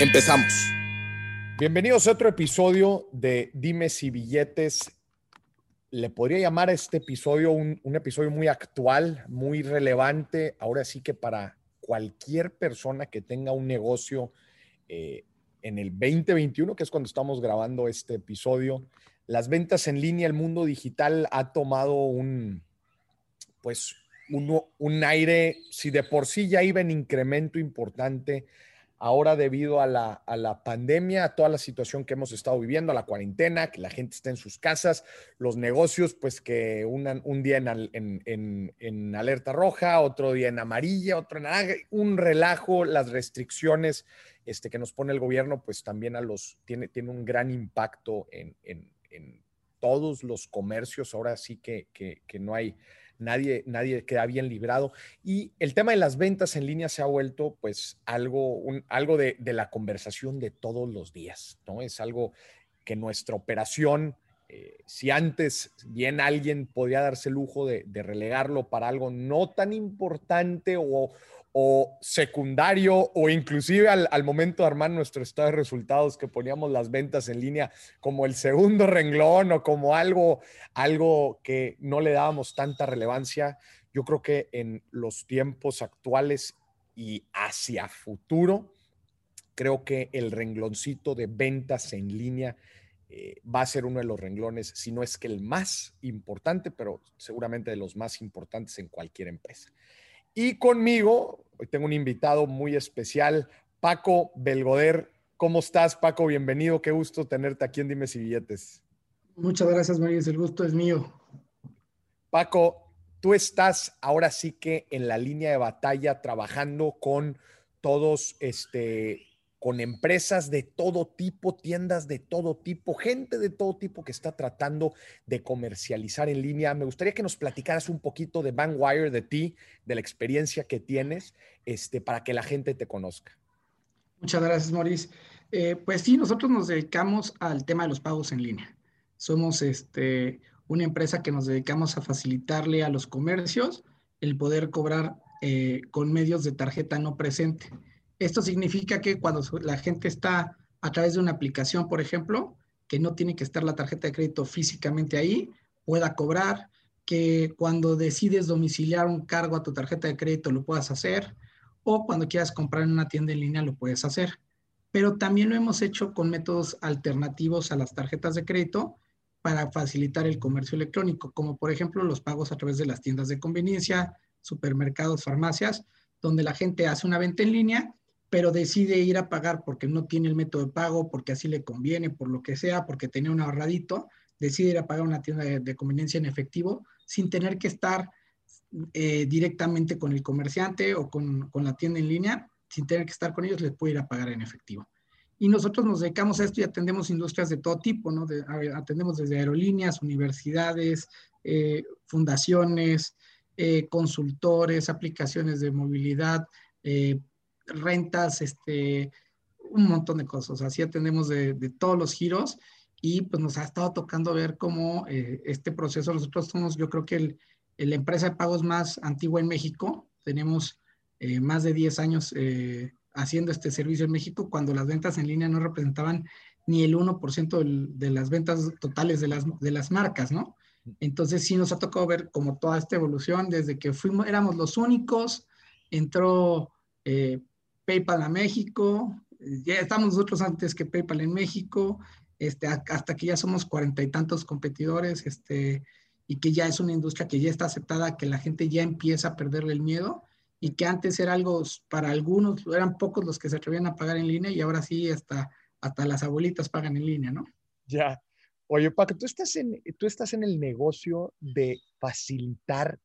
Empezamos. Bienvenidos a otro episodio de Dime si billetes. Le podría llamar a este episodio un, episodio muy actual, muy relevante. Ahora sí que para cualquier persona que tenga un negocio eh, en el 2021, que es cuando estamos grabando este episodio, las ventas en línea, el mundo digital ha tomado un, pues, un, un aire, si de por sí ya iba en incremento importante, ahora debido a la, pandemia, a toda la situación que hemos estado viviendo, a la cuarentena, que la gente está en sus casas, los negocios, pues que un día en, alerta roja, otro día en amarilla, otro en un relajo, las restricciones este, que nos pone el gobierno, pues también a los, tiene, tiene un gran impacto en, todos los comercios, ahora sí que, que no hay nadie, nadie queda bien librado. Y el tema de las ventas en línea se ha vuelto pues algo, algo de, la conversación de todos los días, ¿no? Es algo que nuestra operación, eh, si antes bien alguien podía darse el lujo de, de, relegarlo para algo no tan importante o, o secundario o inclusive al, momento de armar nuestro estado de resultados que poníamos las ventas en línea como el segundo renglón o como algo, algo que no le dábamos tanta relevancia. Yo creo que en los tiempos actuales y hacia futuro, creo que el rengloncito de ventas en línea eh, va a ser uno de los renglones, si no es que el más importante, pero seguramente de los más importantes en cualquier empresa. Y conmigo, hoy tengo un invitado muy especial, Paco Belgoder. ¿Cómo estás, Paco? Bienvenido. Qué gusto tenerte aquí en Dime si Billetes. Muchas gracias, María. El gusto es mío. Paco, tú estás ahora sí que en la línea de batalla trabajando con todos este, con empresas de todo tipo, tiendas de todo tipo, gente de todo tipo que está tratando de comercializar en línea. Me gustaría que nos platicaras un poquito de Vanwire, de ti, de la experiencia que tienes, este, para que la gente te conozca. Muchas gracias, Maurice. Eh, pues sí, nosotros nos dedicamos al tema de los pagos en línea. Somos este, una empresa que nos dedicamos a facilitarle a los comercios el poder cobrar eh, con medios de tarjeta no presente. Esto significa que cuando la gente está a través de una aplicación, por ejemplo, que no tiene que estar la tarjeta de crédito físicamente ahí, pueda cobrar, que cuando decides domiciliar un cargo a tu tarjeta de crédito lo puedas hacer, o cuando quieras comprar en una tienda en línea lo puedes hacer. Pero también lo hemos hecho con métodos alternativos a las tarjetas de crédito para facilitar el comercio electrónico, como por ejemplo los pagos a través de las tiendas de conveniencia, supermercados, farmacias, donde la gente hace una venta en línea pero decide ir a pagar porque no tiene el método de pago, porque así le conviene, por lo que sea, porque tenía un ahorradito, decide ir a pagar una tienda de, conveniencia en efectivo sin tener que estar eh, directamente con el comerciante o con, con, la tienda en línea, sin tener que estar con ellos, les puede ir a pagar en efectivo. Y nosotros nos dedicamos a esto y atendemos industrias de todo tipo, ¿no? atendemos desde aerolíneas, universidades, eh, fundaciones, eh, consultores, aplicaciones de movilidad, rentas, este, un montón de cosas. Así atendemos de, todos los giros y pues nos ha estado tocando ver cómo eh, este proceso, nosotros somos yo creo que el, la empresa de pagos más antigua en México, tenemos eh, más de 10 años eh, haciendo este servicio en México cuando las ventas en línea no representaban ni el 1% de las ventas totales de las, de las marcas, ¿no? Entonces sí nos ha tocado ver como toda esta evolución desde que fuimos, éramos los únicos, entró PayPal a México, ya estamos nosotros antes que PayPal en México, este, hasta que ya somos cuarenta y tantos competidores, este, y que ya es una industria que ya está aceptada, que la gente ya empieza a perderle el miedo, y que antes era algo para algunos, eran pocos los que se atrevían a pagar en línea, y ahora sí hasta, hasta las abuelitas pagan en línea, ¿no? Ya. Oye, Paco, tú estás en, tú estás en el negocio de facilitar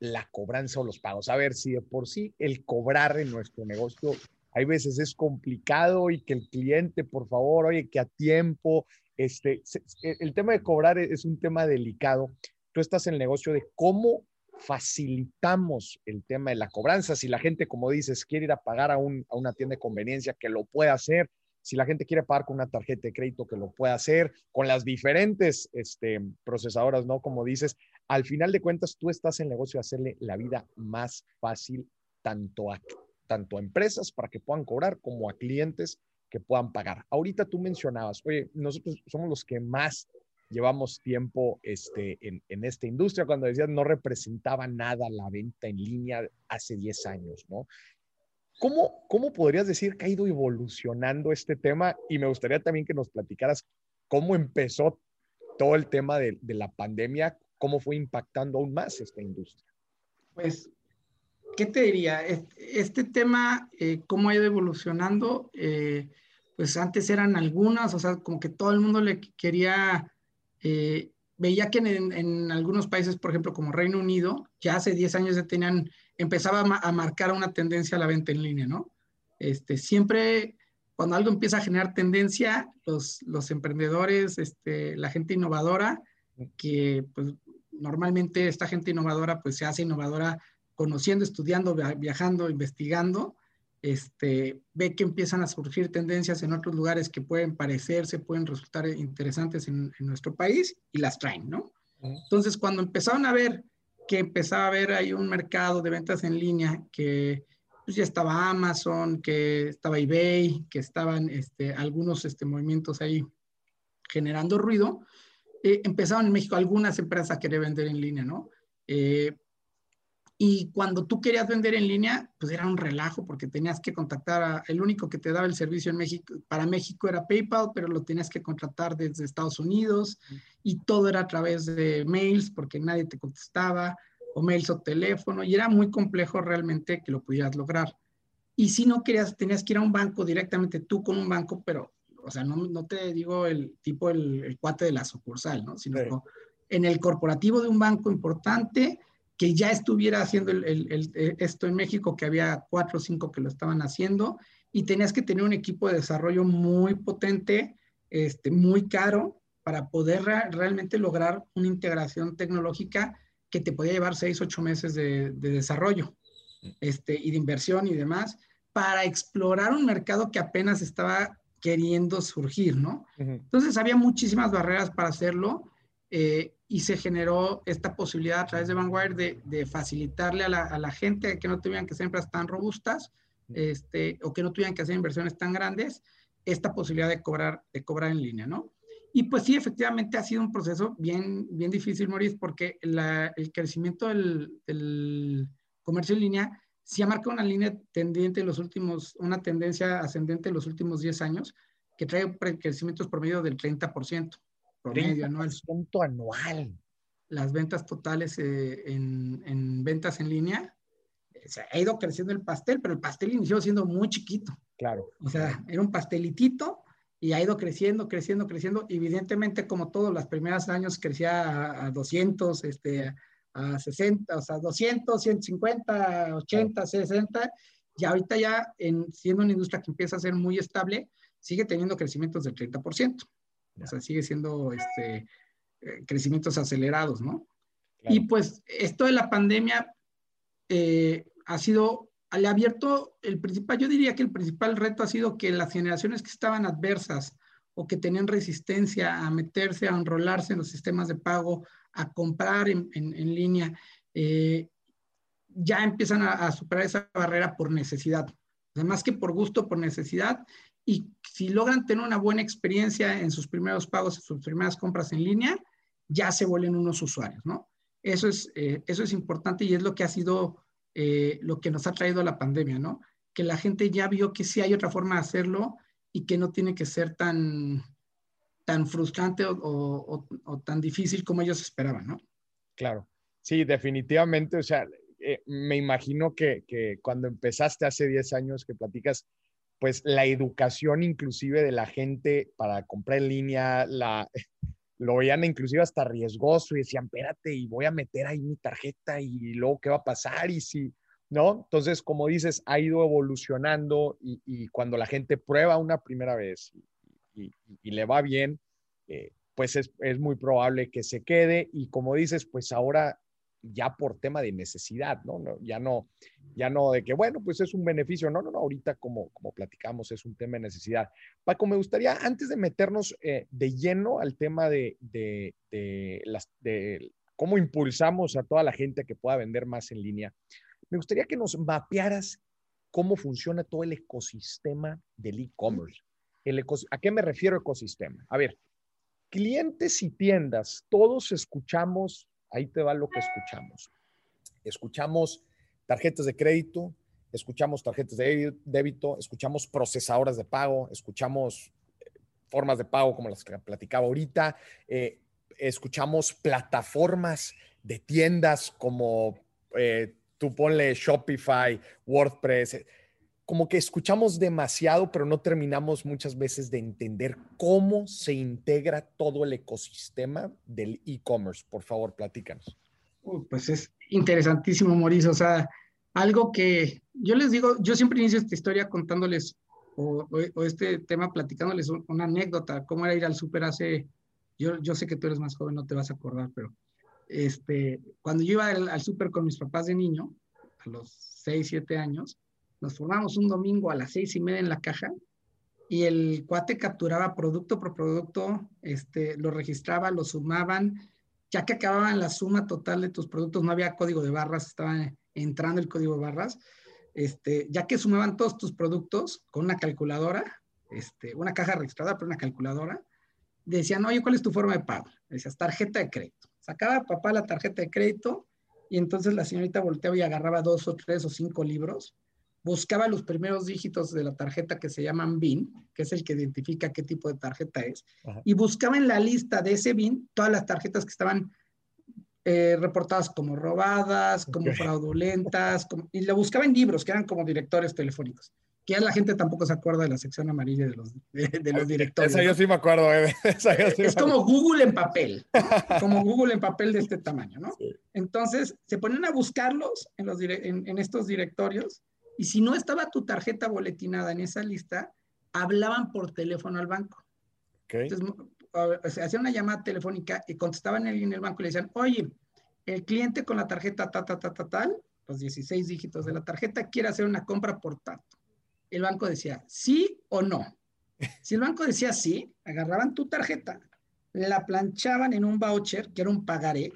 la cobranza o los pagos. A ver, si de por sí el cobrar en nuestro negocio hay veces es complicado y que el cliente, por favor, oye, que a tiempo, este, el tema de cobrar es un tema delicado. Tú estás en el negocio de cómo facilitamos el tema de la cobranza. Si la gente, como dices, quiere ir a pagar a, una tienda de conveniencia, que lo pueda hacer. Si la gente quiere pagar con una tarjeta de crédito, que lo pueda hacer. Con las diferentes este, procesadoras, ¿no? Como dices, al final de cuentas, tú estás en negocio de hacerle la vida más fácil tanto a, tanto empresas para que puedan cobrar como a clientes que puedan pagar. Ahorita tú mencionabas, oye, nosotros somos los que más llevamos tiempo este, en, en, esta industria, cuando decías no representaba nada la venta en línea hace 10 años, ¿no? ¿Cómo, ¿Cómo podrías decir que ha ido evolucionando este tema? Y me gustaría también que nos platicaras cómo empezó todo el tema de, de la pandemia, cómo fue impactando aún más esta industria. Pues, ¿qué te diría? Este, tema, eh, cómo ha ido evolucionando, eh, pues antes eran algunas, o sea, como que todo el mundo le quería eh, veía que en, algunos países, por ejemplo, como Reino Unido, ya hace 10 años ya tenían, empezaba a, marcar una tendencia a la venta en línea, ¿no? Este, siempre, cuando algo empieza a generar tendencia, los, los emprendedores, este, la gente innovadora, que pues normalmente esta gente innovadora pues se hace innovadora conociendo, estudiando, viajando, investigando, este, ve que empiezan a surgir tendencias en otros lugares que pueden parecerse, pueden resultar interesantes en, nuestro país y las traen, ¿no? Entonces, cuando empezaron a ver que empezaba a haber ahí un mercado de ventas en línea, que pues, ya estaba Amazon, que estaba eBay, que estaban este, algunos este, movimientos ahí generando ruido, eh, empezaron en México algunas empresas a querer vender en línea, ¿no? Eh, y cuando tú querías vender en línea, pues era un relajo porque tenías que contactar a, el único que te daba el servicio en México, para México era PayPal, pero lo tenías que contratar desde Estados Unidos y todo era a través de mails porque nadie te contestaba, o mails o teléfono, y era muy complejo realmente que lo pudieras lograr. Y si no querías, tenías que ir a un banco directamente tú con un banco, pero, o sea, no, no te digo el tipo, el, cuate de la sucursal, ¿no? Sino en el corporativo de un banco importante que ya estuviera haciendo eh, esto en México, que había cuatro o cinco que lo estaban haciendo, y tenías que tener un equipo de desarrollo muy potente, este, muy caro, para poder realmente lograr una integración tecnológica que te podía llevar seis, ocho meses de, desarrollo este, y de inversión y demás, para explorar un mercado que apenas estaba queriendo surgir, ¿no? Entonces había muchísimas barreras para hacerlo. Eh, y se generó esta posibilidad a través de Vanguard de, de facilitarle a la, a la, gente que no tuvieran que ser empresas tan robustas este, o que no tuvieran que hacer inversiones tan grandes, esta posibilidad de cobrar, de cobrar en línea, ¿no? Y pues sí, efectivamente ha sido un proceso bien, bien difícil, Maurice, porque la, el crecimiento del, del, comercio en línea sí ha marcado una línea tendiente en los últimos, una tendencia ascendente en los últimos 10 años, que trae crecimientos promedio del 30% promedio anual. anual. Las ventas totales eh, en, en, ventas en línea, eh, se ha ido creciendo el pastel, pero el pastel inició siendo muy chiquito. Claro. O sea, era un pastelitito y ha ido creciendo, creciendo, creciendo. Evidentemente, como todos los primeros años, crecía a, 200, este, a 60, o sea, 200, 150, 80, 60. Y ahorita ya, en, siendo una industria que empieza a ser muy estable, sigue teniendo crecimientos del 30%. O sea, sigue siendo este, eh, crecimientos acelerados, ¿no? Y pues esto de la pandemia eh, ha sido, le ha abierto el principal, yo diría que el principal reto ha sido que las generaciones que estaban adversas o que tenían resistencia a meterse, a enrolarse en los sistemas de pago, a comprar en, en, línea, eh, ya empiezan a, superar esa barrera por necesidad. Además que por gusto, por necesidad, y si logran tener una buena experiencia en sus primeros pagos, en sus primeras compras en línea, ya se vuelven unos usuarios, ¿no? Eso es, eh, eso es importante y es lo que ha sido eh, lo que nos ha traído la pandemia, ¿no? Que la gente ya vio que sí hay otra forma de hacerlo y que no tiene que ser tan, tan frustrante o, tan difícil como ellos esperaban, ¿no? Claro, sí, definitivamente, o sea, eh, me imagino que, cuando empezaste hace 10 años que platicas, pues la educación inclusive de la gente para comprar en línea, la, lo veían inclusive hasta riesgoso y decían, espérate, y voy a meter ahí mi tarjeta y luego qué va a pasar y si, ¿no? Entonces, como dices, ha ido evolucionando y, cuando la gente prueba una primera vez le va bien, eh, pues es, es, muy probable que se quede y como dices, pues ahora ya por tema de necesidad, ¿no? ¿no? Ya no, ya no de que, bueno, pues es un beneficio, no, no, no, ahorita como, como platicamos es un tema de necesidad. Paco, me gustaría, antes de meternos eh, de lleno al tema de, de, de, las, de cómo impulsamos a toda la gente que pueda vender más en línea, me gustaría que nos mapearas cómo funciona todo el ecosistema del e-commerce. ¿A qué me refiero ecosistema? A ver, clientes y tiendas, todos escuchamos Ahí te va lo que escuchamos. Escuchamos tarjetas de crédito, escuchamos tarjetas de débito, escuchamos procesadoras de pago, escuchamos eh, formas de pago como las que platicaba ahorita, eh, escuchamos plataformas de tiendas como eh, tú ponle Shopify, WordPress, como que escuchamos demasiado, pero no terminamos muchas veces de entender cómo se integra todo el ecosistema del e-commerce. Por favor, platícanos. pues es interesantísimo, Mauricio. O sea, algo que yo les digo, yo siempre inicio esta historia contándoles o, este tema platicándoles una anécdota, cómo era ir al súper hace, yo, yo sé que tú eres más joven, no te vas a acordar, pero este, cuando yo iba al, al súper con mis papás de niño, a los 6, 7 años, nos formamos un domingo a las seis y media en la caja y el cuate capturaba producto por producto, este, lo registraba, lo sumaban, ya que acababan la suma total de tus productos, no había código de barras, estaba entrando el código de barras, este, ya que sumaban todos tus productos con una calculadora, este, una caja registrada por una calculadora, decían, oye, ¿cuál es tu forma de pago? Decías, tarjeta de crédito. Sacaba papá la tarjeta de crédito y entonces la señorita volteaba y agarraba dos o tres o cinco libros buscaba los primeros dígitos de la tarjeta que se llaman BIN, que es el que identifica qué tipo de tarjeta es, y buscaba en la lista de ese BIN todas las tarjetas que estaban eh, reportadas como robadas, como fraudulentas, y lo buscaba en libros, que eran como directores telefónicos. Que ya la gente tampoco se acuerda de la sección amarilla de los, de, los directores. Esa yo sí me acuerdo. Eh. es como Google en papel, como Google en papel de este tamaño, ¿no? Entonces, se ponen a buscarlos en, los, en, en estos directorios y si no estaba tu tarjeta boletinada en esa lista, hablaban por teléfono al banco. Entonces, se hacía una llamada telefónica y contestaban en el banco y le decían, oye, el cliente con la tarjeta ta, ta, ta, ta, tal, los 16 dígitos de la tarjeta, quiere hacer una compra por tanto. El banco decía, sí o no. Si el banco decía sí, agarraban tu tarjeta, la planchaban en un voucher, que era un pagaré,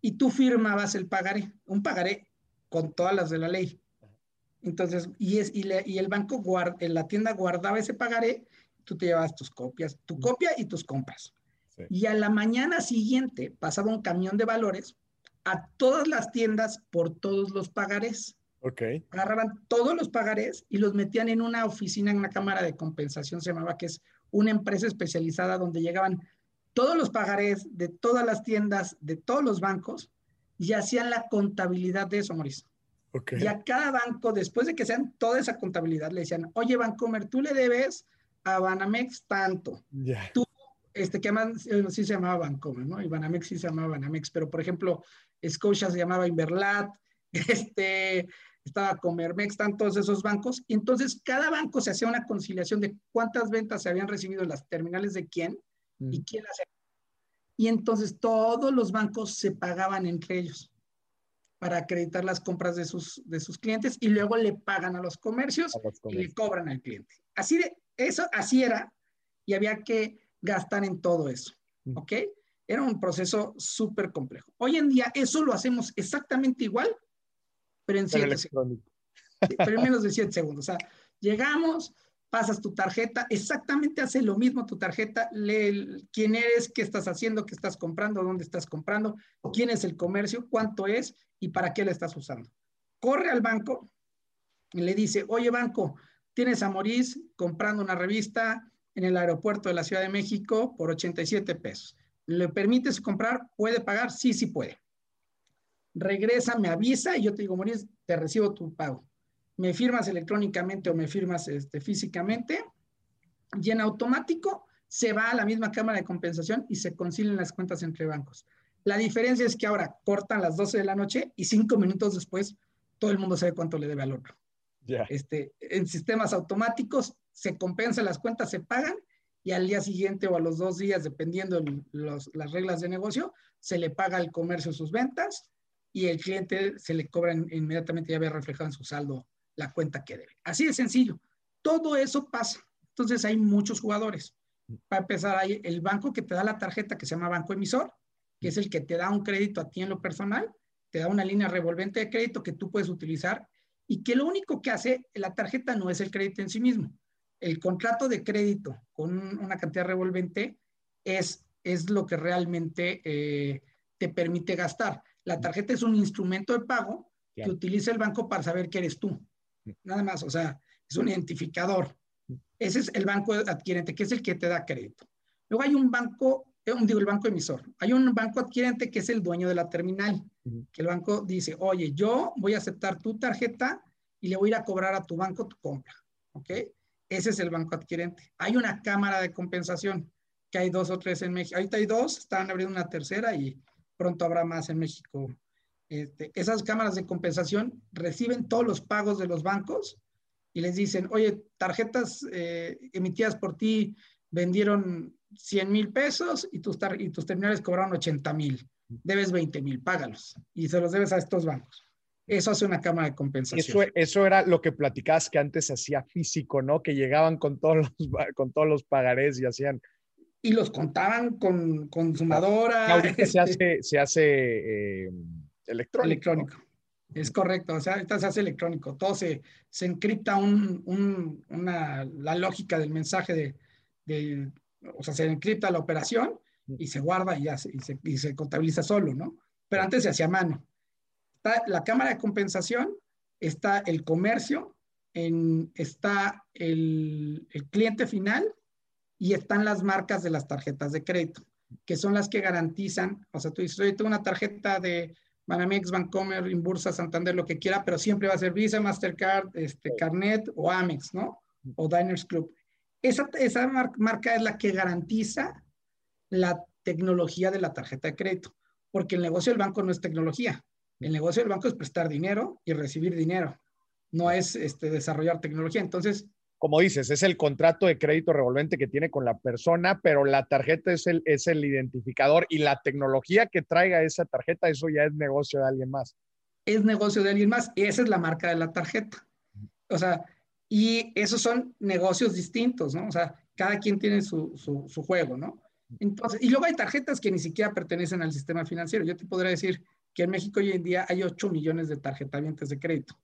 y tú firmabas el pagaré, un pagaré con todas las de la ley. Entonces, y, es, y, y el banco, guarda, en la tienda guardaba ese pagaré, tú te llevabas tus copias, tu copia y tus compras. Y a la mañana siguiente pasaba un camión de valores a todas las tiendas por todos los pagarés. Ok. Agarraban todos los pagarés y los metían en una oficina, en una cámara de compensación, se llamaba, que es una empresa especializada donde llegaban todos los pagarés de todas las tiendas, de todos los bancos, y hacían la contabilidad de eso, Mauricio. Y a cada banco, después de que sean toda esa contabilidad, le decían, oye, Bancomer, tú le debes a Banamex tanto. Tú, este, que más, eh, sí se llamaba Bancomer, ¿no? Y Banamex sí se llamaba Banamex, pero por ejemplo, Scotia se llamaba Inverlat, este, estaba Comermex, están todos esos bancos. Y entonces cada banco se hacía una conciliación de cuántas ventas se habían recibido en las terminales de quién y mm. quién las Y entonces todos los bancos se pagaban entre ellos para acreditar las compras de sus, de sus clientes y luego le pagan a los, comercios y le cobran al cliente. Así de, eso, así era y había que gastar en todo eso. ¿ok? Era un proceso súper complejo. Hoy en día eso lo hacemos exactamente igual, pero en siete segundos. Pero en menos de siete segundos. O sea, llegamos, pasas tu tarjeta, exactamente hace lo mismo tu tarjeta, lee quién eres, qué estás haciendo, qué estás comprando, dónde estás comprando, quién es el comercio, cuánto es y para qué le estás usando. Corre al banco y le dice, oye banco, tienes a Morís comprando una revista en el aeropuerto de la Ciudad de México por 87 pesos. ¿Le permites comprar? ¿Puede pagar? Sí, sí puede. Regresa, me avisa y yo te digo, Morís, te recibo tu pago me firmas electrónicamente o me firmas este, físicamente, y en automático se va a la misma cámara de compensación y se concilian las cuentas entre bancos. La diferencia es que ahora cortan las 12 de la noche y cinco minutos después todo el mundo sabe cuánto le debe al otro. Este, en sistemas automáticos se compensan las cuentas, se pagan y al día siguiente o a los dos días, dependiendo de las reglas de negocio, se le paga al comercio sus ventas y el cliente se le cobra inmediatamente, ya ve reflejado en su saldo la cuenta que debe. Así de sencillo. Todo eso pasa. Entonces hay muchos jugadores. Para empezar, hay el banco que te da la tarjeta que se llama banco emisor, que es el que te da un crédito a ti en lo personal, te da una línea revolvente de crédito que tú puedes utilizar y que lo único que hace la tarjeta no es el crédito en sí mismo. El contrato de crédito con una cantidad revolvente es, es lo que realmente eh, te permite gastar. La tarjeta es un instrumento de pago que utiliza el banco para saber que eres tú. Nada más, o sea, es un identificador. Ese es el banco adquirente, que es el que te da crédito. Luego hay un banco, eh, digo, el banco emisor. Hay un banco adquirente que es el dueño de la terminal, que el banco dice, oye, yo voy a aceptar tu tarjeta y le voy a ir a cobrar a tu banco tu compra. ¿Ok? Ese es el banco adquirente. Hay una cámara de compensación, que hay dos o tres en México. Ahorita hay dos, están abriendo una tercera y pronto habrá más en México. Este, esas cámaras de compensación reciben todos los pagos de los bancos y les dicen, oye, tarjetas eh, emitidas por ti vendieron 100 mil pesos y tus, y tus terminales cobraron 80 mil. Debes 20 mil, págalos. Y se los debes a estos bancos. Eso hace una cámara de compensación. Eso, eso era lo que platicabas que antes hacía físico, ¿no? Que llegaban con todos los, con todos los pagarés y hacían... Y los contaban con, con sumadora. Ahorita se hace, se hace eh, electrónico. Electrónico. Es correcto, o sea, ahorita se hace electrónico, todo se, se encripta un, un, una, la lógica del mensaje de, o sea, se encripta la operación y se guarda y, se, y, se, y se contabiliza solo, ¿no? Pero antes se hacía mano. Está la cámara de compensación, está el comercio, en, está el, el cliente final y están las marcas de las tarjetas de crédito, que son las que garantizan, o sea, tú dices, oye, tengo una tarjeta de Banamex, Bancomer, Inbursa, Santander, lo que quiera, pero siempre va a ser Visa, Mastercard, este, Carnet o Amex, ¿no? O Diners Club. Esa, esa marca es la que garantiza la tecnología de la tarjeta de crédito, porque el negocio del banco no es tecnología. El negocio del banco es prestar dinero y recibir dinero, no es este, desarrollar tecnología. Entonces, como dices, es el contrato de crédito revolvente que tiene con la persona, pero la tarjeta es el, es el identificador y la tecnología que traiga esa tarjeta, eso ya es negocio de alguien más. Es negocio de alguien más y esa es la marca de la tarjeta. O sea, y esos son negocios distintos, ¿no? O sea, cada quien tiene su, su, juego, ¿no? Entonces, y luego hay tarjetas que ni siquiera pertenecen al sistema financiero. Yo te podría decir que en México hoy en día hay 8 millones de tarjetavientes de crédito,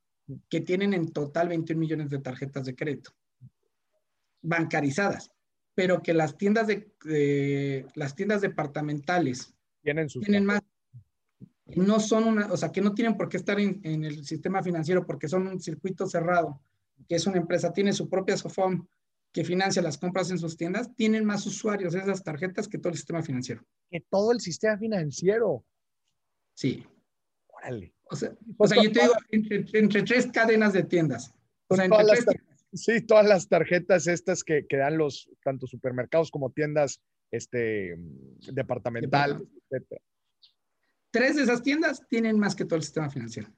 que tienen en total 21 millones de tarjetas de crédito bancarizadas, pero que las tiendas de, las tiendas departamentales tienen, tienen más no son una, o sea, que no tienen por qué estar en, el sistema financiero porque son un circuito cerrado, que es una empresa, tiene su propia SOFOM que financia las compras en sus tiendas, tienen más usuarios de esas tarjetas que todo el sistema financiero. Que todo el sistema financiero. Sí. Órale. O sea, o sea yo te digo, entre, tres cadenas de tiendas. O sea, entre tres, Sí, todas las tarjetas estas que, que, dan los, tanto supermercados como tiendas este, departamentales, etc. Tres de esas tiendas tienen más que todo el sistema financiero.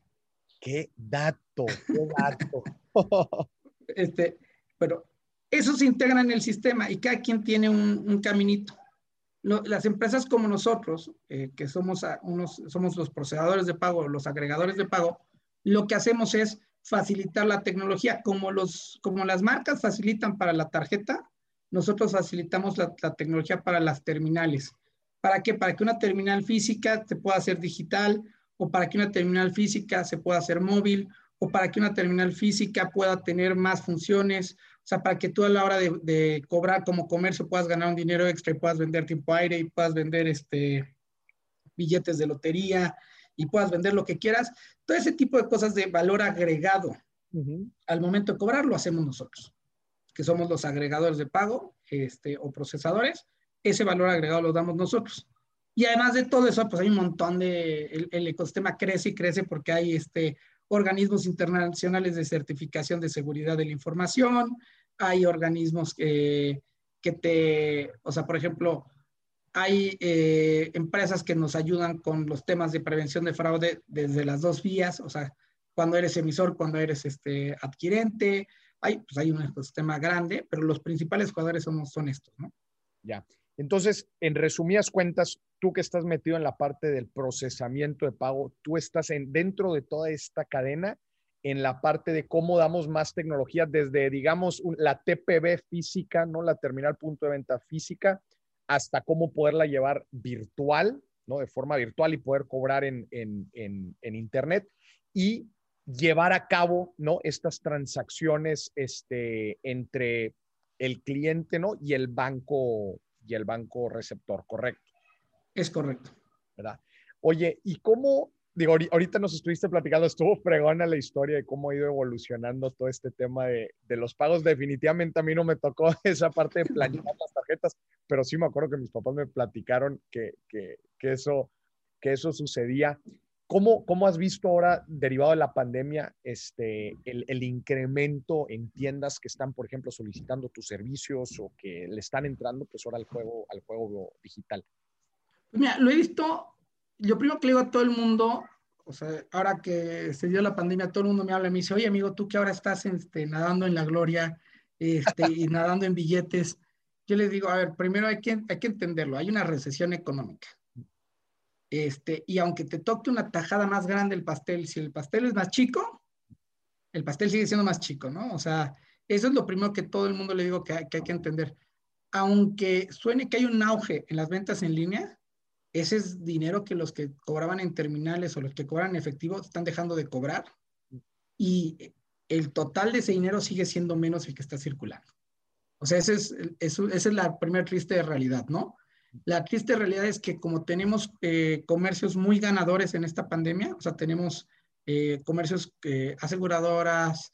Qué dato, qué dato. este, pero eso se integra en el sistema y cada quien tiene un, un caminito. las empresas como nosotros, eh, que somos, unos, somos los procesadores de pago, los agregadores de pago, lo que hacemos es facilitar la tecnología. Como, los, como las marcas facilitan para la tarjeta, nosotros facilitamos la, tecnología para las terminales. ¿Para qué? Para que una terminal física se pueda hacer digital o para que una terminal física se pueda hacer móvil o para que una terminal física pueda tener más funciones. O sea, para que tú a la hora de, de cobrar como comercio puedas ganar un dinero extra y puedas vender tiempo aire y puedas vender este, billetes de lotería y puedas vender lo que quieras. Todo ese tipo de cosas de valor agregado al momento de cobrar lo hacemos nosotros, que somos los agregadores de pago este, o procesadores. Ese valor agregado lo damos nosotros. Y además de todo eso, pues hay un montón de, el, ecosistema crece y crece porque hay este, organismos internacionales de certificación de seguridad de la información, hay organismos que, que te, o sea, por ejemplo, hay eh, empresas que nos ayudan con los temas de prevención de fraude desde las dos vías, o sea, cuando eres emisor, cuando eres este, adquirente. Hay, pues hay un ecosistema grande, pero los principales jugadores son, son estos, ¿no? Ya. Entonces, en resumidas cuentas, tú que estás metido en la parte del procesamiento de pago, tú estás en, dentro de toda esta cadena en la parte de cómo damos más tecnología desde, digamos, la TPV física, ¿no? La terminal punto de venta física, hasta cómo poderla llevar virtual, ¿no? De forma virtual y poder cobrar en, en, en, Internet y llevar a cabo, ¿no? Estas transacciones este, entre el cliente, ¿no? Y el banco, y el banco receptor, ¿correcto? Es correcto. ¿Verdad? Oye, ¿y cómo, digo, ahorita nos estuviste platicando, estuvo fregona la historia de cómo ha ido evolucionando todo este tema de, de, los pagos. Definitivamente a mí no me tocó esa parte de planear las tarjetas, pero sí me acuerdo que mis papás me platicaron que, que, que eso, que eso sucedía. ¿Cómo, ¿Cómo, has visto ahora, derivado de la pandemia, este, el, el, incremento en tiendas que están, por ejemplo, solicitando tus servicios o que le están entrando pues ahora al juego, al juego digital? Mira, lo he visto lo primero que le digo a todo el mundo, o sea, ahora que se dio la pandemia, todo el mundo me habla y me dice, oye amigo, tú que ahora estás este, nadando en la gloria este, y nadando en billetes, yo les digo, a ver, primero hay que, hay que entenderlo, hay una recesión económica. Este, y aunque te toque una tajada más grande el pastel, si el pastel es más chico, el pastel sigue siendo más chico, ¿no? O sea, eso es lo primero que todo el mundo le digo que, hay que entender. Aunque suene que hay un auge en las ventas en línea, ese es dinero que los que cobraban en terminales o los que cobran en efectivo están dejando de cobrar y el total de ese dinero sigue siendo menos el que está circulando. O sea, ese es, esa es la primera triste realidad, ¿no? La triste realidad es que como tenemos eh, comercios muy ganadores en esta pandemia, o sea, tenemos eh, comercios eh, aseguradoras,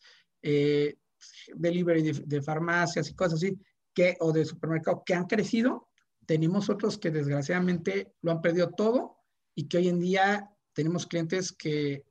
delivery de, de, farmacias y cosas así, que, o de supermercado, que han crecido, tenemos otros que desgraciadamente lo han perdido todo y que hoy en día tenemos clientes que,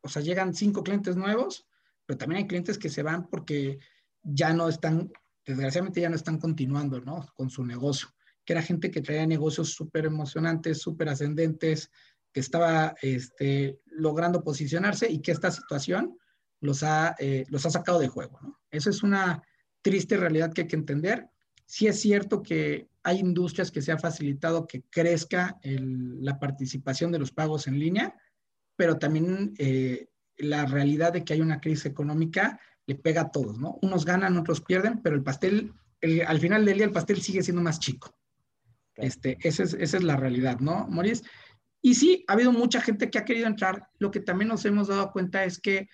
o sea, llegan cinco clientes nuevos, pero también hay clientes que se van porque ya no están, desgraciadamente ya no están continuando, ¿no? Con su negocio, que era gente que traía negocios súper emocionantes, súper ascendentes, que estaba este, logrando posicionarse y que esta situación los ha, eh, los ha sacado de juego, ¿no? Eso es una triste realidad que hay que entender. Sí es cierto que hay industrias que se ha facilitado que crezca la participación de los pagos en línea, pero también eh, la realidad de que hay una crisis económica le pega a todos, ¿no? Unos ganan, otros pierden, pero el pastel, al final del día el pastel sigue siendo más chico. Este, esa, es, esa es la realidad, ¿no, Maurice? Y sí, ha habido mucha gente que ha querido entrar. Lo que también nos hemos dado cuenta es que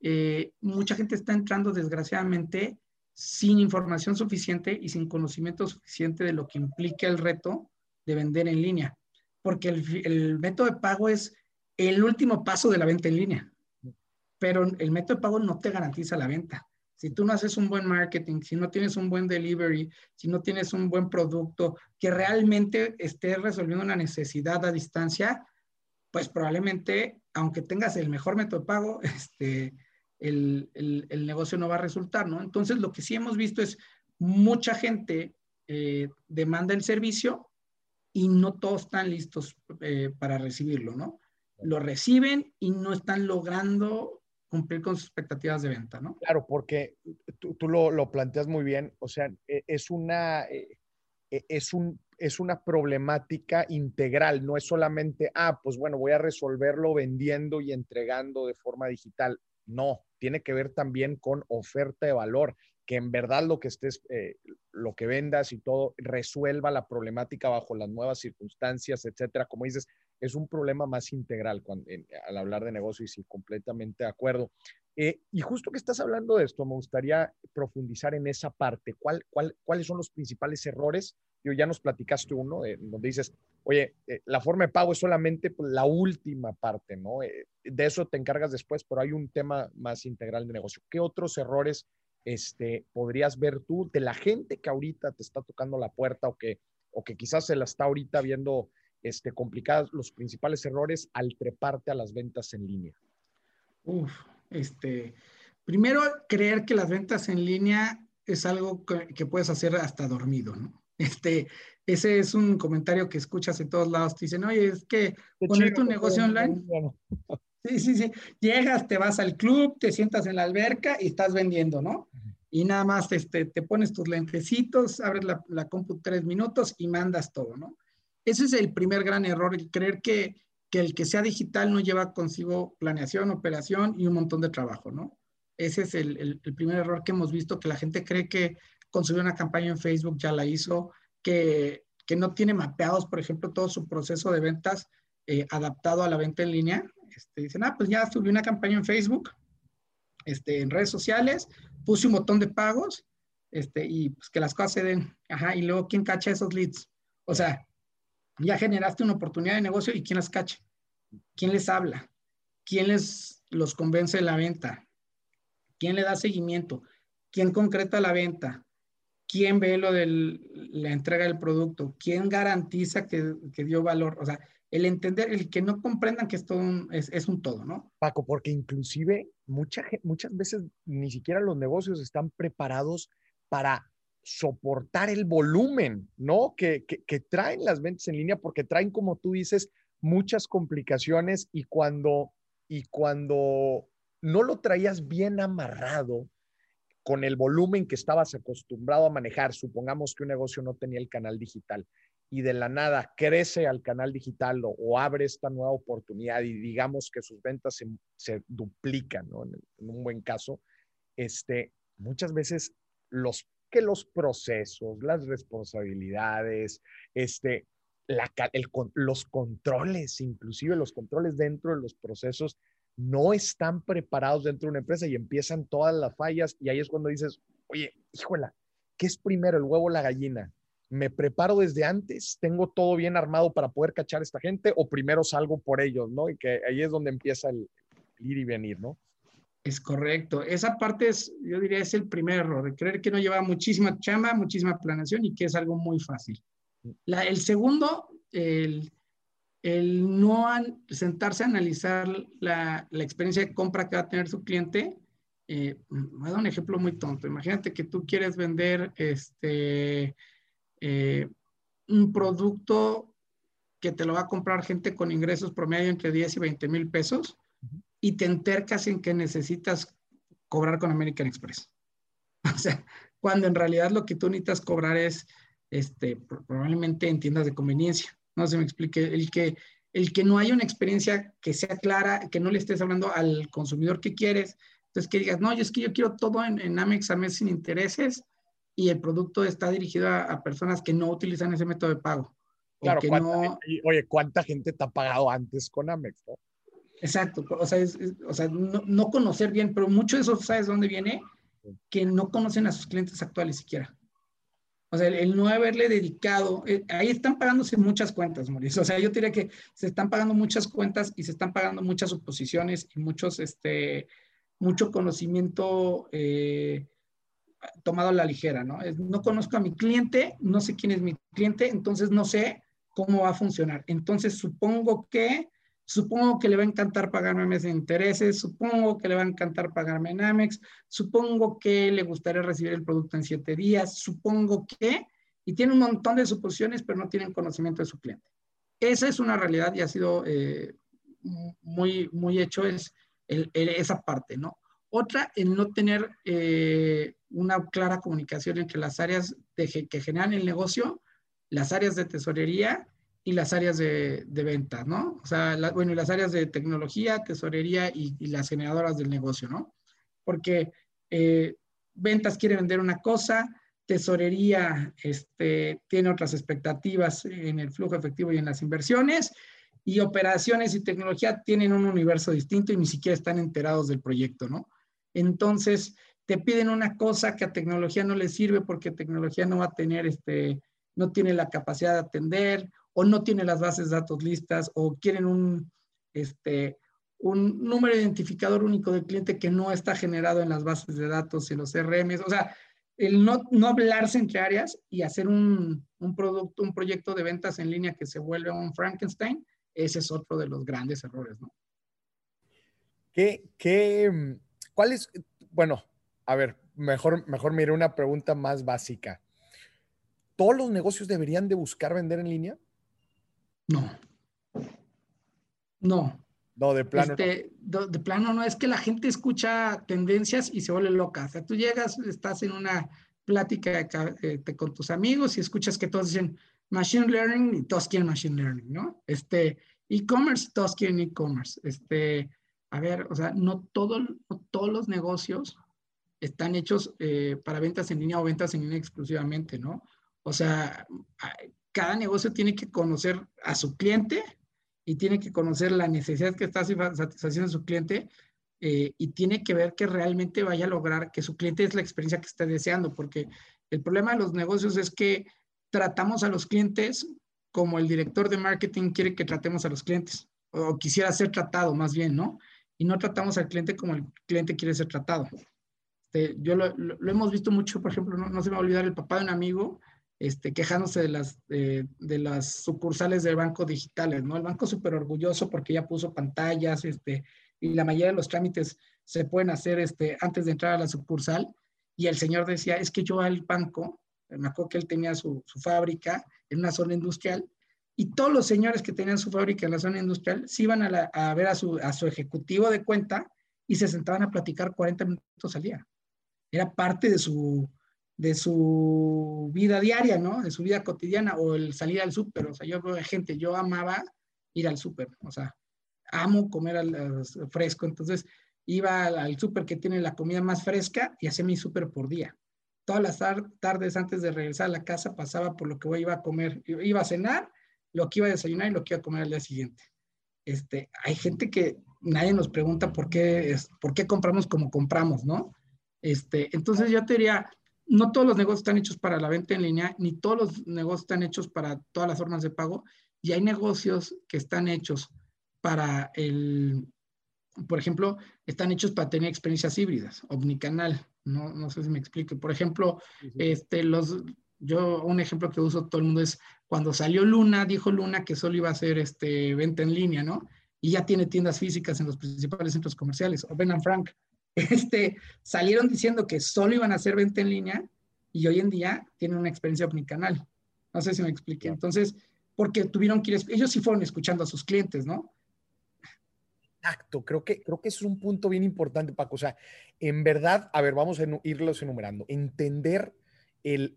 eh, mucha gente está entrando, desgraciadamente, sin información suficiente y sin conocimiento suficiente de lo que implica el reto de vender en línea, porque el, método de pago es el último paso de la venta en línea, pero el método de pago no te garantiza la venta. Si tú no haces un buen marketing, si no tienes un buen delivery, si no tienes un buen producto que realmente esté resolviendo una necesidad a distancia, pues probablemente, aunque tengas el mejor método de pago, este, el, el, negocio no va a resultar, ¿no? Entonces, lo que sí hemos visto es mucha gente eh, demanda el servicio y no todos están listos eh, para recibirlo, ¿no? Lo reciben y no están logrando cumplir con sus expectativas de venta, ¿no? Claro, porque tú, tú lo, lo, planteas muy bien, o sea, e, es una, e, e, es, un, es una problemática integral, no es solamente, ah, pues bueno, voy a resolverlo vendiendo y entregando de forma digital. No, tiene que ver también con oferta de valor, que en verdad lo que estés, eh, lo que vendas y todo resuelva la problemática bajo las nuevas circunstancias, etcétera. Como dices, es un problema más integral al hablar de negocio y sí, completamente de acuerdo. Eh, y justo que estás hablando de esto, me gustaría profundizar en esa parte. ¿Cuál, cuál, ¿Cuáles son los principales errores? Yo ya nos platicaste uno, eh, donde dices, oye, eh, la forma de pago es solamente pues, la última parte, ¿no? de eso te encargas después, pero hay un tema más integral de negocio. ¿Qué otros errores este, podrías ver tú de la gente que ahorita te está tocando la puerta o que, o que quizás se la está ahorita viendo este, complicadas, los principales errores al treparte a las ventas en línea? Uf, este, primero, creer que las ventas en línea es algo que, puedes hacer hasta dormido, ¿no? Este, ese es un comentario que escuchas en todos lados. Te dicen, oye, es que poner tu negocio online. Sí, sí, sí. Llegas, te vas al club, te sientas en la alberca y estás vendiendo, ¿no? Y nada más este, te pones tus lentecitos, abres la, la compu tres minutos y mandas todo, ¿no? Ese es el primer gran error, el creer que, que el que sea digital no lleva consigo planeación, operación y un montón de trabajo, ¿no? Ese es el, el, el primer error que hemos visto, que la gente cree que construir una campaña en Facebook ya la hizo, que, que no tiene mapeados, por ejemplo, todo su proceso de ventas eh, adaptado a la venta en línea. Este, dicen, ah, pues ya subí una campaña en Facebook, este, en redes sociales, puse un botón de pagos este, y pues que las cosas se den. Ajá, y luego, ¿quién cacha esos leads? O sea, ya generaste una oportunidad de negocio y ¿quién las cacha? ¿Quién les habla? ¿Quién les los convence de la venta? ¿Quién le da seguimiento? ¿Quién concreta la venta? ¿Quién ve lo de la entrega del producto? ¿Quién garantiza que, que, dio valor? O sea, el entender, el que no comprendan que esto es, es, un todo, ¿no? Paco, porque inclusive mucha, muchas veces ni siquiera los negocios están preparados para soportar el volumen, ¿no? Que, que, que traen las ventas en línea, porque traen, como tú dices, muchas complicaciones y cuando, y cuando no lo traías bien amarrado, con el volumen que estabas acostumbrado a manejar, supongamos que un negocio no tenía el canal digital y de la nada crece al canal digital o, abre esta nueva oportunidad y digamos que sus ventas se, duplican, ¿no? en, en, un buen caso, este, muchas veces los que los procesos, las responsabilidades, este, la, el, los controles, inclusive los controles dentro de los procesos, no están preparados dentro de una empresa y empiezan todas las fallas y ahí es cuando dices, oye, híjola, ¿qué es primero, el huevo o la gallina? ¿Me preparo desde antes? ¿Tengo todo bien armado para poder cachar a esta gente o primero salgo por ellos, ¿no? Y que ahí es donde empieza el, ir y venir, ¿no? Es correcto. Esa parte es, yo diría, es el primer error, de creer que no lleva muchísima chamba, muchísima planeación y que es algo muy fácil. La, el segundo, el, el no sentarse a analizar la, la, experiencia de compra que va a tener su cliente. Eh, voy a dar un ejemplo muy tonto. Imagínate que tú quieres vender este, eh, un producto que te lo va a comprar gente con ingresos promedio entre 10 y 20 mil pesos y te entercas en que necesitas cobrar con American Express. O sea, cuando en realidad lo que tú necesitas cobrar es este, probablemente en tiendas de conveniencia no se me explique, el que, el que no haya una experiencia que sea clara, que no le estés hablando al consumidor que quieres, entonces que digas, no, yo es que yo quiero todo en, en Amex a mes sin intereses y el producto está dirigido a, a, personas que no utilizan ese método de pago. Claro, que no... oye, ¿cuánta gente te ha pagado antes con Amex? ¿no? Exacto, o sea, es, es, o sea no, no, conocer bien, pero mucho de eso, ¿sabes dónde viene? Que no conocen a sus clientes actuales siquiera. O sea, el, no haberle dedicado, eh, ahí están pagándose muchas cuentas, Mauricio. O sea, yo diría que se están pagando muchas cuentas y se están pagando muchas suposiciones y muchos, este, mucho conocimiento eh, tomado a la ligera, ¿no? No conozco a mi cliente, no sé quién es mi cliente, entonces no sé cómo va a funcionar. Entonces supongo que Supongo que le va a encantar pagarme mes de intereses, supongo que le va a encantar pagarme en Amex, supongo que le gustaría recibir el producto en siete días, supongo que, y tiene un montón de suposiciones, pero no tienen conocimiento de su cliente. Esa es una realidad y ha sido eh, muy, muy hecho es esa parte, ¿no? Otra, el no tener eh, una clara comunicación entre las áreas de, que generan el negocio, las áreas de tesorería y las áreas de, de venta, ¿no? O sea, bueno, las áreas de tecnología, tesorería y, y las generadoras del negocio, ¿no? Porque eh, ventas quiere vender una cosa, tesorería este, tiene otras expectativas en el flujo efectivo y en las inversiones, y operaciones y tecnología tienen un universo distinto y ni siquiera están enterados del proyecto, ¿no? Entonces, te piden una cosa que a tecnología no le sirve porque tecnología no va a tener, este, no tiene la capacidad de atender o no tiene las bases de datos listas o quieren un, este, un número identificador único del cliente que no está generado en las bases de datos y los CRM. O sea, el no, no hablarse entre áreas y hacer un, un, producto, un proyecto de ventas en línea que se vuelve un Frankenstein, ese es otro de los grandes errores, ¿no? ¿Qué, qué, cuál es, bueno, a ver, mejor, mejor mire una pregunta más básica. ¿Todos los negocios deberían de buscar vender en línea? No. No. No, de plano. Este, de, plano no, es que la gente escucha tendencias y se vuelve loca. O sea, tú llegas, estás en una plática eh, con tus amigos y escuchas que todos dicen machine learning y todos quieren machine learning, ¿no? Este, e-commerce, todos quieren e-commerce. Este, a ver, o sea, no, todo, todos los negocios están hechos eh, para ventas en línea o ventas en línea exclusivamente, ¿no? O sea, cada negocio tiene que conocer a su cliente y tiene que conocer la necesidad que está satisfaciendo su cliente eh, y tiene que ver que realmente vaya a lograr que su cliente es la experiencia que está deseando, porque el problema de los negocios es que tratamos a los clientes como el director de marketing quiere que tratemos a los clientes, o quisiera ser tratado más bien, ¿no? Y no tratamos al cliente como el cliente quiere ser tratado. Este, yo lo, hemos visto mucho, por ejemplo, no, no se me va a olvidar el papá de un amigo este, quejándose de las, de las sucursales del banco digitales, ¿no? El banco súper orgulloso porque ya puso pantallas, este, y la mayoría de los trámites se pueden hacer este, antes de entrar a la sucursal. Y el señor decía, es que yo al banco, me acuerdo que él tenía su, su fábrica en una zona industrial, y todos los señores que tenían su fábrica en la zona industrial se iban a, a ver a su, a su ejecutivo de cuenta y se sentaban a platicar 40 minutos al día. Era parte de su, de su vida diaria, ¿no? De su vida cotidiana o el salir al súper. O sea, yo veo gente, yo amaba ir al súper, o sea, amo comer al, fresco. Entonces, iba al, súper que tiene la comida más fresca y hacía mi súper por día. Todas las tardes antes de regresar a la casa pasaba por lo que iba a comer, iba a cenar, lo que iba a desayunar y lo que iba a comer al día siguiente. Este, hay gente que nadie nos pregunta por qué, es, por qué compramos como compramos, ¿no? Este, entonces yo te diría, no todos los negocios están hechos para la venta en línea, ni todos los negocios están hechos para todas las formas de pago, y hay negocios que están hechos para el, por ejemplo, están hechos para tener experiencias híbridas, omnicanal, no, no sé si me explico. Por ejemplo, este, los, yo un ejemplo que uso todo el mundo es cuando salió Luna, dijo Luna que solo iba a hacer este, venta en línea, ¿no? Y ya tiene tiendas físicas en los principales centros comerciales, o Ben Frank, este, salieron diciendo que solo iban a hacer venta en línea y hoy en día tienen una experiencia omnicanal. No sé si me expliqué. Entonces, porque tuvieron que ir, ellos sí fueron escuchando a sus clientes, ¿no? Exacto, creo que, creo que es un punto bien importante, Paco. O sea, en verdad, a ver, vamos a irlos enumerando. Entender el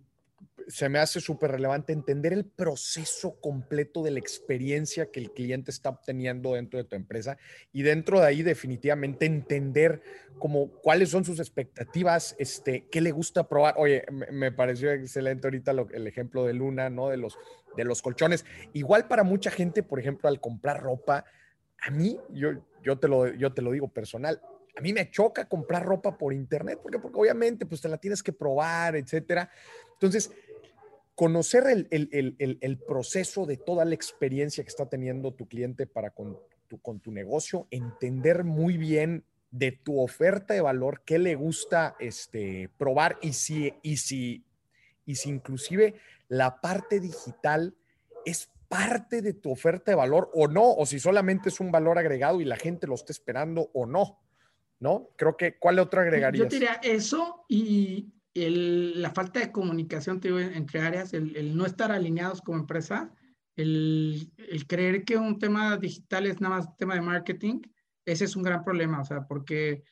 se me hace súper relevante entender el proceso completo de la experiencia que el cliente está obteniendo dentro de tu empresa y dentro de ahí definitivamente entender como cuáles son sus expectativas, este, qué le gusta probar. Oye, me, pareció excelente ahorita el ejemplo de Luna, ¿no? De los, de los colchones. Igual para mucha gente, por ejemplo, al comprar ropa, a mí, yo, yo, te, lo, yo te lo digo personal, a mí me choca comprar ropa por internet, porque, porque obviamente pues te la tienes que probar, etcétera. Entonces, conocer el, proceso de toda la experiencia que está teniendo tu cliente para con tu, con tu negocio, entender muy bien de tu oferta de valor, qué le gusta este, probar y si, y, si, y si inclusive la parte digital es parte de tu oferta de valor o no, o si solamente es un valor agregado y la gente lo está esperando o no, ¿no? Creo que, ¿cuál otro agregarías? Yo diría eso y la falta de comunicación entre áreas, el, no estar alineados como empresa, el, creer que un tema digital es nada más tema de marketing, ese es un gran problema, o sea, porque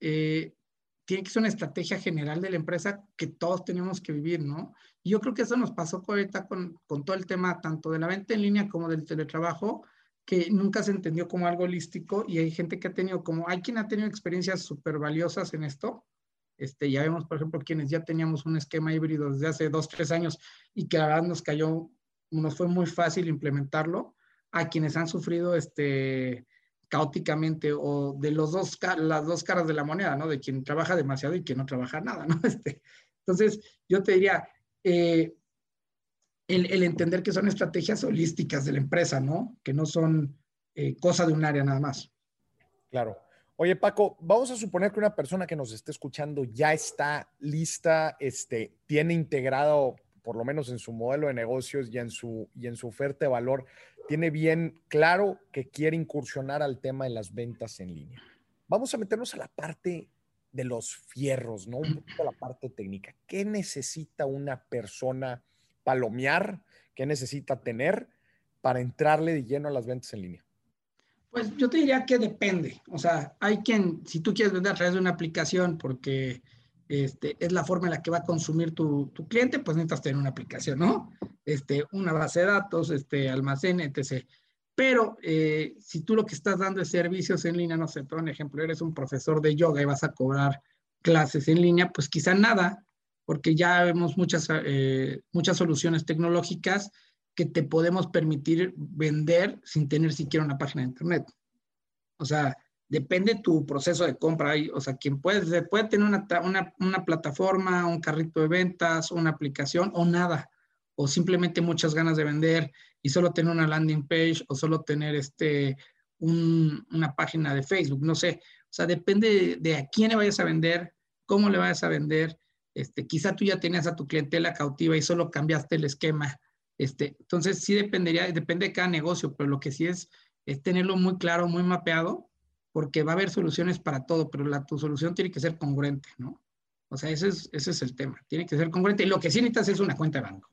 eh, tiene que ser una estrategia general de la empresa que todos tenemos que vivir, ¿no? Yo creo que eso nos pasó ahorita con, con todo el tema tanto de la venta en línea como del teletrabajo, que nunca se entendió como algo holístico y hay gente que ha tenido como, hay quien ha tenido experiencias súper valiosas en esto, este, ya vemos, por ejemplo, quienes ya teníamos un esquema híbrido desde hace dos, tres años y que la verdad nos cayó, nos fue muy fácil implementarlo, a quienes han sufrido este, caóticamente o de los dos, las dos caras de la moneda, ¿no? De quien trabaja demasiado y quien no trabaja nada, ¿no? Este, entonces, yo te diría, eh, el, entender que son estrategias holísticas de la empresa, ¿no? Que no son eh, cosa de un área nada más. Claro. Oye, Paco, vamos a suponer que una persona que nos esté escuchando ya está lista, este, tiene integrado, por lo menos en su modelo de negocios y en su, y en su oferta de valor, tiene bien claro que quiere incursionar al tema de las ventas en línea. Vamos a meternos a la parte de los fierros, ¿no? Un poquito a la parte técnica. ¿Qué necesita una persona palomear? ¿Qué necesita tener para entrarle de lleno a las ventas en línea? Pues yo te diría que depende. O sea, hay quien, si tú quieres vender a través de una aplicación porque este, es la forma en la que va a consumir tu, tu, cliente, pues necesitas tener una aplicación, ¿no? Este, una base de datos, este, almacén, etc. Pero eh, si tú lo que estás dando es servicios en línea, no sé, por un ejemplo, eres un profesor de yoga y vas a cobrar clases en línea, pues quizá nada, porque ya vemos muchas, eh, muchas soluciones tecnológicas que te podemos permitir vender sin tener siquiera una página de internet. O sea, depende tu proceso de compra. O sea, quien puede, puede tener una, una, una, plataforma, un carrito de ventas, una aplicación o nada. O simplemente muchas ganas de vender y solo tener una landing page o solo tener este, un, una página de Facebook. No sé. O sea, depende de, a quién le vayas a vender, cómo le vayas a vender. Este, quizá tú ya tenías a tu clientela cautiva y solo cambiaste el esquema. Este, entonces, sí dependería, depende de cada negocio, pero lo que sí es, es tenerlo muy claro, muy mapeado porque va a haber soluciones para todo, pero la, tu solución tiene que ser congruente, ¿no? O sea, ese es, ese es el tema, tiene que ser congruente. Y lo que sí necesitas es una cuenta de banco,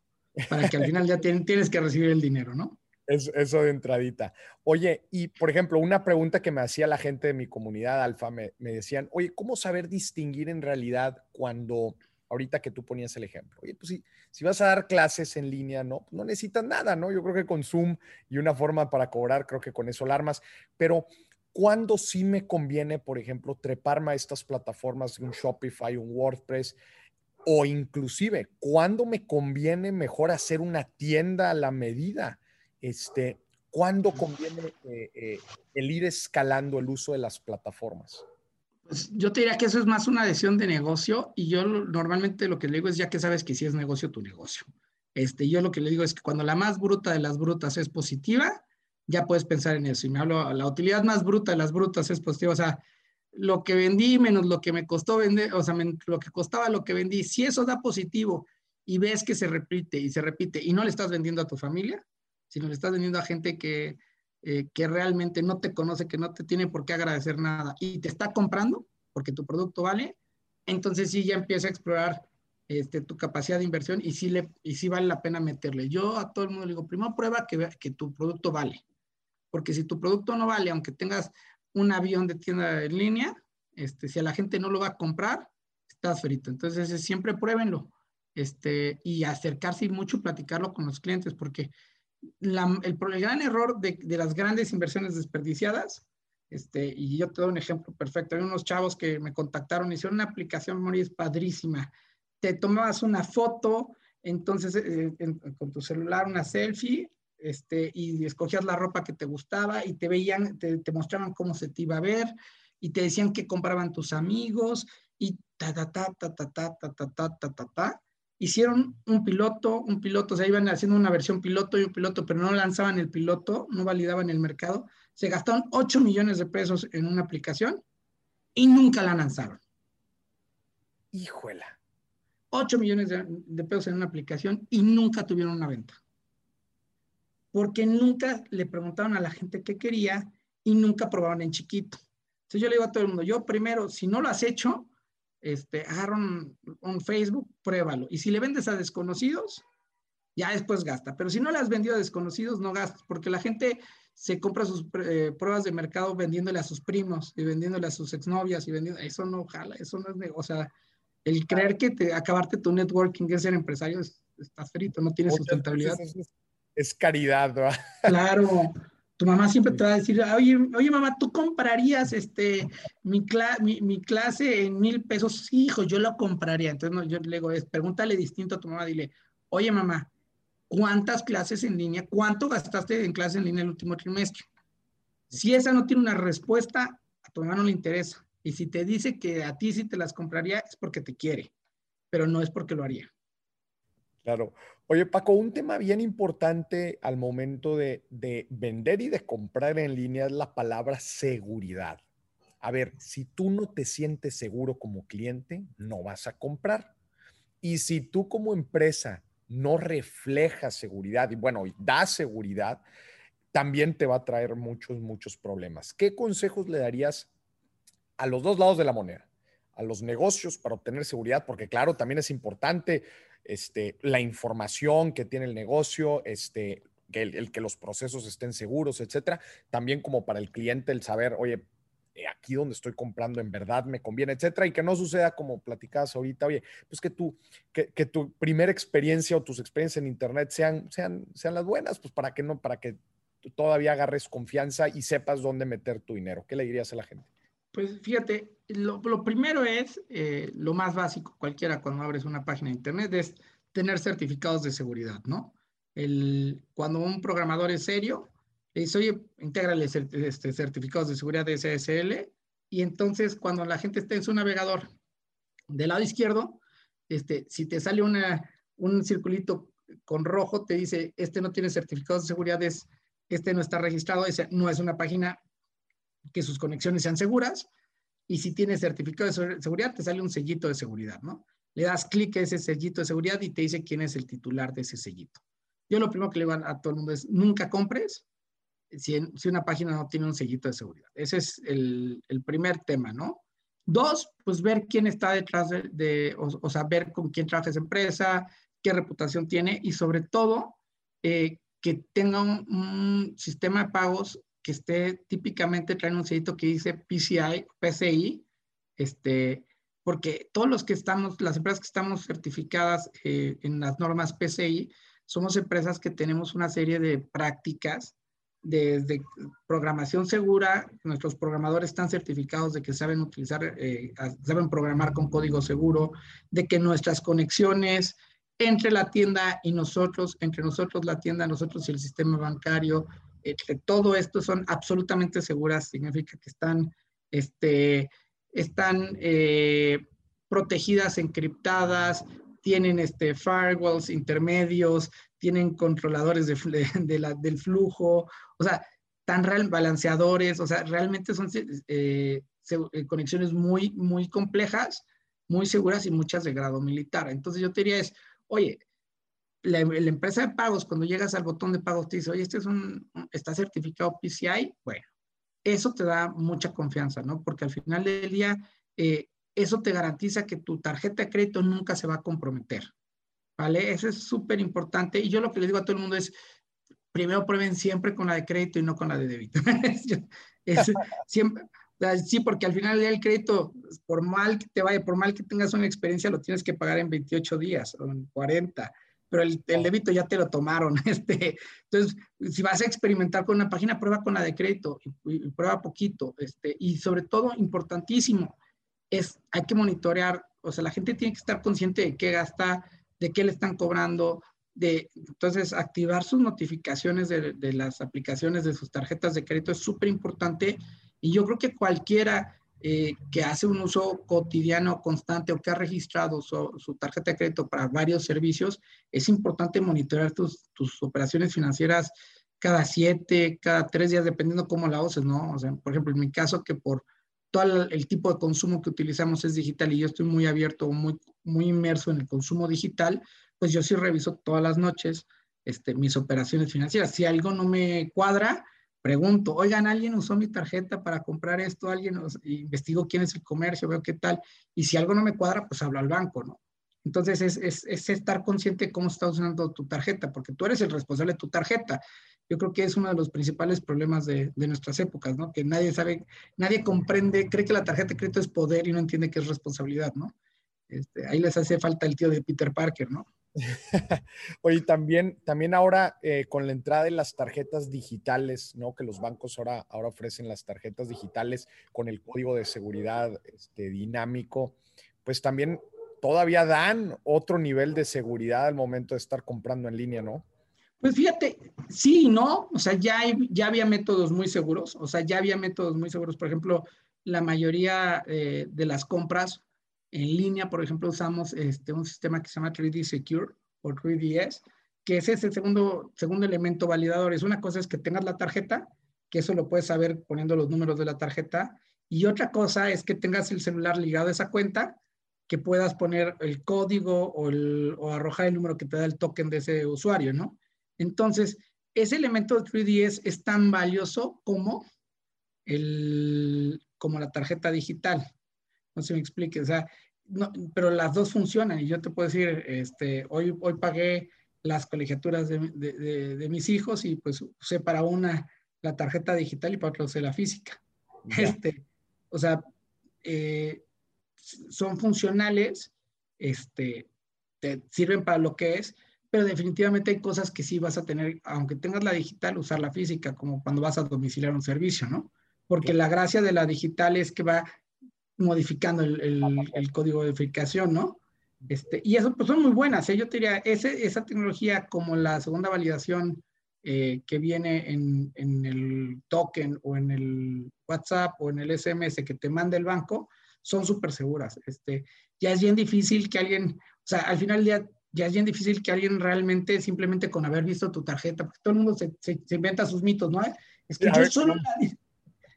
para que al final ya tienes que recibir el dinero, ¿no? Es, eso de entradita. Oye, y por ejemplo, una pregunta que me hacía la gente de mi comunidad alfa, me, me decían, oye, ¿cómo saber distinguir en realidad cuando, ahorita que tú ponías el ejemplo, oye, pues si, si vas a dar clases en línea, ¿no? No necesitas nada, ¿no? Yo creo que con Zoom y una forma para cobrar, creo que con eso la armas, pero ¿Cuándo sí me conviene, por ejemplo, treparme a estas plataformas un Shopify, un WordPress? O inclusive, ¿cuándo me conviene mejor hacer una tienda a la medida? Este, ¿Cuándo conviene eh, eh, el ir escalando el uso de las plataformas? Pues yo te diría que eso es más una decisión de negocio y yo normalmente lo que le digo es ya que sabes que si es negocio tu negocio. Este, yo lo que le digo es que cuando la más bruta de las brutas es positiva, ya puedes pensar en eso. Y me hablo, la utilidad más bruta de las brutas es positiva, o sea, lo que vendí menos lo que me costó vender, o sea, lo que costaba lo que vendí, si eso da positivo y ves que se repite y se repite y no le estás vendiendo a tu familia, sino le estás vendiendo a gente que, eh, que realmente no te conoce, que no te tiene por qué agradecer nada y te está comprando porque tu producto vale, entonces sí ya empieza a explorar este, tu capacidad de inversión y sí, le, y sí vale la pena meterle. Yo a todo el mundo le digo, primero prueba que, que tu producto vale porque si tu producto no vale, aunque tengas un avión de tienda en línea, este, si a la gente no lo va a comprar, estás frito. Entonces, siempre pruébenlo este, y acercarse y mucho platicarlo con los clientes, porque el, el, gran error de, de, las grandes inversiones desperdiciadas, este, y yo te doy un ejemplo perfecto, hay unos chavos que me contactaron, hicieron una aplicación, Moris, padrísima. Te tomabas una foto, entonces eh, con tu celular una selfie, este, y escogías la ropa que te gustaba y te veían, te, mostraban cómo se te iba a ver y te decían que compraban tus amigos y ta, ta, ta, ta, ta, ta, ta, ta, ta, ta, ta, ta. Hicieron un piloto, un piloto, o sea, iban haciendo una versión piloto y un piloto, pero no lanzaban el piloto, no validaban el mercado. Se gastaron 8 millones de pesos en una aplicación y nunca la lanzaron. Híjola. 8 millones de, de pesos en una aplicación y nunca tuvieron una venta porque nunca le preguntaron a la gente qué quería y nunca probaban en chiquito. Entonces yo le digo a todo el mundo, yo primero, si no lo has hecho, este, agarra un, Facebook, pruébalo. Y si le vendes a desconocidos, ya después gasta. Pero si no le has vendido a desconocidos, no gastas, porque la gente se compra sus eh, pruebas de mercado vendiéndole a sus primos y vendiéndole a sus exnovias y vendiendo, eso no jala, eso no es negocio. O sea, el creer que te, acabarte tu networking es ser empresario, estás frito, no tienes sustentabilidad es caridad, ¿verdad? Claro. Tu mamá siempre te va a decir, oye, oye mamá, ¿tú comprarías este, mi, mi, clase en mil pesos? Sí, hijo, yo lo compraría. Entonces no, yo le digo, es, pregúntale distinto a tu mamá, dile, oye mamá, ¿cuántas clases en línea? ¿Cuánto gastaste en clases en línea el último trimestre? Si esa no tiene una respuesta, a tu mamá no le interesa. Y si te dice que a ti sí te las compraría, es porque te quiere, pero no es porque lo haría. Claro. Oye, Paco, un tema bien importante al momento de, vender y de comprar en línea es la palabra seguridad. A ver, si tú no te sientes seguro como cliente, no vas a comprar. Y si tú como empresa no reflejas seguridad y bueno, da seguridad, también te va a traer muchos, muchos problemas. ¿Qué consejos le darías a los dos lados de la moneda? A los negocios para obtener seguridad, porque claro, también es importante este, la información que tiene el negocio, este, que el, que los procesos estén seguros, etcétera. También como para el cliente el saber, oye, eh, aquí donde estoy comprando en verdad me conviene, etcétera, y que no suceda como platicabas ahorita, oye, pues que tu, que, que, tu primera experiencia o tus experiencias en internet sean, sean, sean las buenas, pues para que no, para que todavía agarres confianza y sepas dónde meter tu dinero. ¿Qué le dirías a la gente? Pues fíjate, lo, primero es eh, lo más básico, cualquiera cuando abres una página de internet, es tener certificados de seguridad, ¿no? El, cuando un programador es serio, le dice, oye, intégrale este, certificados de seguridad de SSL, y entonces cuando la gente esté en su navegador del lado izquierdo, este, si te sale una, un circulito con rojo, te dice, este no tiene certificados de seguridad, este no está registrado, no es una página que sus conexiones sean seguras, y si tiene certificado de seguridad, te sale un sellito de seguridad, ¿no? Le das clic a ese sellito de seguridad y te dice quién es el titular de ese sellito. Yo lo primero que le digo a, todo el mundo es, nunca compres si, una página no tiene un sellito de seguridad. Ese es el, primer tema, ¿no? Dos, pues ver quién está detrás de, o, sea, ver con quién trabaja esa empresa, qué reputación tiene y sobre todo eh, que tenga un, sistema de pagos que esté típicamente traen un sellito que dice PCI, PCI, este, porque todos los que estamos, las empresas que estamos certificadas eh, en las normas PCI, somos empresas que tenemos una serie de prácticas desde programación segura, nuestros programadores están certificados de que saben utilizar, eh, saben programar con código seguro, de que nuestras conexiones entre la tienda y nosotros, entre nosotros la tienda, nosotros y el sistema bancario, todo esto son absolutamente seguras, significa que están, este, están eh, protegidas, encriptadas, tienen este, firewalls intermedios, tienen controladores de, de la, del flujo, o sea, tan real, balanceadores, o sea, realmente son eh, eh, conexiones muy, muy complejas, muy seguras y muchas de grado militar. Entonces yo te diría es, oye, la, empresa de pagos, cuando llegas al botón de pagos, te dice, oye, este es un, está certificado PCI, bueno, eso te da mucha confianza, ¿no? Porque al final del día, eh, eso te garantiza que tu tarjeta de crédito nunca se va a comprometer, ¿vale? Eso es súper importante. Y yo lo que le digo a todo el mundo es, primero prueben siempre con la de crédito y no con la de débito. es, siempre, sí, porque al final del crédito, por mal que te vaya, por mal que tengas una experiencia, lo tienes que pagar en 28 días o en 40 pero el, el, débito ya te lo tomaron. Este, entonces, si vas a experimentar con una página, prueba con la de crédito y, prueba poquito. Este, y sobre todo, importantísimo, es hay que monitorear, o sea, la gente tiene que estar consciente de qué gasta, de qué le están cobrando, de, entonces, activar sus notificaciones de, de las aplicaciones de sus tarjetas de crédito es súper importante y yo creo que cualquiera eh, que hace un uso cotidiano, constante o que ha registrado su, tarjeta de crédito para varios servicios, es importante monitorear tus, tus, operaciones financieras cada siete, cada tres días, dependiendo cómo la uses, ¿no? O sea, por ejemplo, en mi caso, que por todo el, tipo de consumo que utilizamos es digital y yo estoy muy abierto, muy, muy inmerso en el consumo digital, pues yo sí reviso todas las noches este, mis operaciones financieras. Si algo no me cuadra, pregunto, oigan, ¿alguien usó mi tarjeta para comprar esto? ¿Alguien investigo quién es el comercio, veo qué tal? Y si algo no me cuadra, pues hablo al banco, ¿no? Entonces es, es, es, estar consciente de cómo estás usando tu tarjeta, porque tú eres el responsable de tu tarjeta. Yo creo que es uno de los principales problemas de, de nuestras épocas, ¿no? Que nadie sabe, nadie comprende, cree que la tarjeta de crédito es poder y no entiende que es responsabilidad, ¿no? Este, ahí les hace falta el tío de Peter Parker, ¿no? Oye, también, también ahora eh, con la entrada de las tarjetas digitales, ¿no? Que los bancos ahora, ahora ofrecen las tarjetas digitales con el código de seguridad este, dinámico, pues también todavía dan otro nivel de seguridad al momento de estar comprando en línea, ¿no? Pues fíjate, sí no, o sea, ya, ya había métodos muy seguros, o sea, ya había métodos muy seguros, por ejemplo, la mayoría eh, de las compras en línea, por ejemplo, usamos este, un sistema que se llama 3D Secure o 3DS, que es ese segundo, segundo elemento validador. Es una cosa es que tengas la tarjeta, que eso lo puedes saber poniendo los números de la tarjeta, y otra cosa es que tengas el celular ligado a esa cuenta, que puedas poner el código o, arrojar el número que te da el token de ese usuario, ¿no? Entonces, ese elemento de 3DS es tan valioso como, el, como la tarjeta digital no se me explique, o sea, no, pero las dos funcionan y yo te puedo decir, este, hoy, hoy pagué las colegiaturas de, de, mis hijos y pues usé para una la tarjeta digital y para otra usé la física. Este, o sea, eh, son funcionales, este, te sirven para lo que es, pero definitivamente hay cosas que sí vas a tener, aunque tengas la digital, usar la física, como cuando vas a domiciliar un servicio, ¿no? Porque la gracia de la digital es que va modificando el, el, código de verificación, ¿no? Este, y eso pues son muy buenas, ¿eh? yo te diría, ese, esa tecnología como la segunda validación eh, que viene en, en, el token o en el WhatsApp o en el SMS que te manda el banco, son súper seguras. Este, ya es bien difícil que alguien, o sea, al final ya, ya es bien difícil que alguien realmente simplemente con haber visto tu tarjeta, porque todo el mundo se, se, inventa sus mitos, ¿no? Es que yo solo la,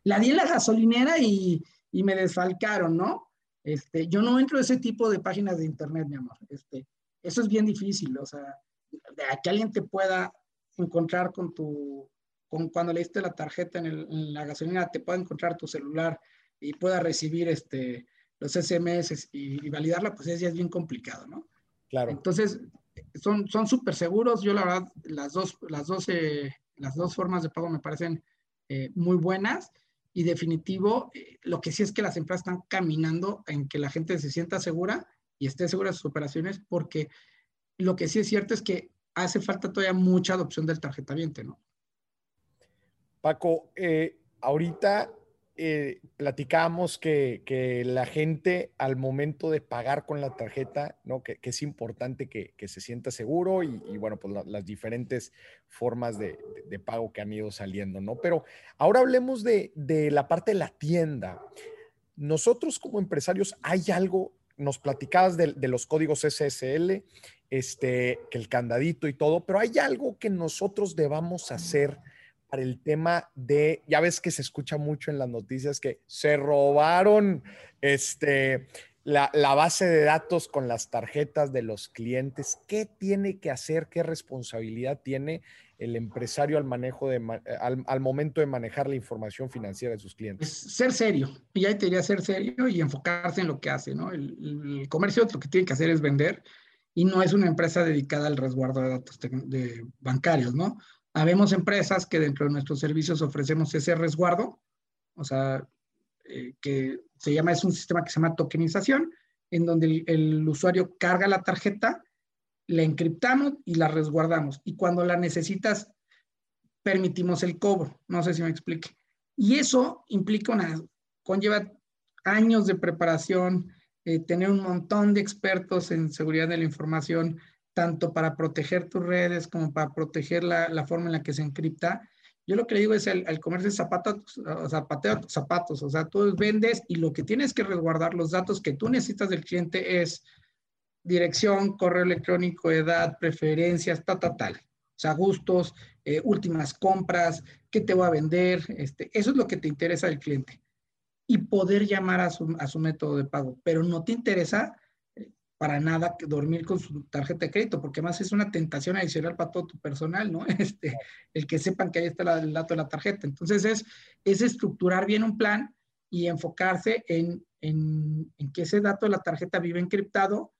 la, di en la gasolinera y, y me desfalcaron, ¿no? Este, yo no entro a ese tipo de páginas de internet, mi amor. Este, eso es bien difícil, o sea, que alguien te pueda encontrar con tu, con cuando leíste la tarjeta en, la gasolina, te pueda encontrar tu celular y pueda recibir este, los SMS y, validarla, pues es, ya es bien complicado, ¿no? Claro. Entonces, son súper seguros. Yo la verdad, las dos, las, dos, eh, las dos formas de pago me parecen eh, muy buenas y definitivo, eh, lo que sí es que las empresas están caminando en que la gente se sienta segura y esté segura de sus operaciones, porque lo que sí es cierto es que hace falta todavía mucha adopción del tarjetaviente, ¿no? Paco, eh, ahorita eh, platicamos que, la gente al momento de pagar con la tarjeta, ¿no? Que, es importante que, se sienta seguro y, bueno, pues las diferentes formas de, pago que han ido saliendo, ¿no? Pero ahora hablemos de, la parte de la tienda. Nosotros como empresarios, ¿hay algo? Nos platicabas de, los códigos SSL, este, que el candadito y todo, pero ¿hay algo que nosotros debamos hacer? El tema de, ya ves que se escucha mucho en las noticias que se robaron este, la, base de datos con las tarjetas de los clientes. ¿Qué tiene que hacer? ¿Qué responsabilidad tiene el empresario al manejo de, al, momento de manejar la información financiera de sus clientes? ser serio, y ahí te diría ser serio y enfocarse en lo que hace, ¿no? El, comercio lo que tiene que hacer es vender y no es una empresa dedicada al resguardo de datos bancarios, ¿no? Habemos empresas que dentro de nuestros servicios ofrecemos ese resguardo, o sea, eh, que se llama, es un sistema que se llama tokenización, en donde el, usuario carga la tarjeta, la encriptamos y la resguardamos. Y cuando la necesitas, permitimos el cobro. No sé si me explique. Y eso implica una, conlleva años de preparación, eh, tener un montón de expertos en seguridad de la información, tanto para proteger tus redes como para proteger la, forma en la que se encripta. Yo lo que le digo es el, comercio zapatos, zapateo tus zapatos, o sea, tú vendes y lo que tienes que resguardar, los datos que tú necesitas del cliente es dirección, correo electrónico, edad, preferencias, tal, tal, tal. O sea, gustos, eh, últimas compras, qué te va a vender, este, eso es lo que te interesa del cliente. Y poder llamar a su, a su método de pago, pero no te interesa para nada dormir con su tarjeta de crédito, porque además es una tentación adicional para todo tu personal, ¿no? Este, el que sepan que ahí está el dato de la tarjeta. Entonces es, es estructurar bien un plan y enfocarse en, en, en que ese dato de la tarjeta vive encriptado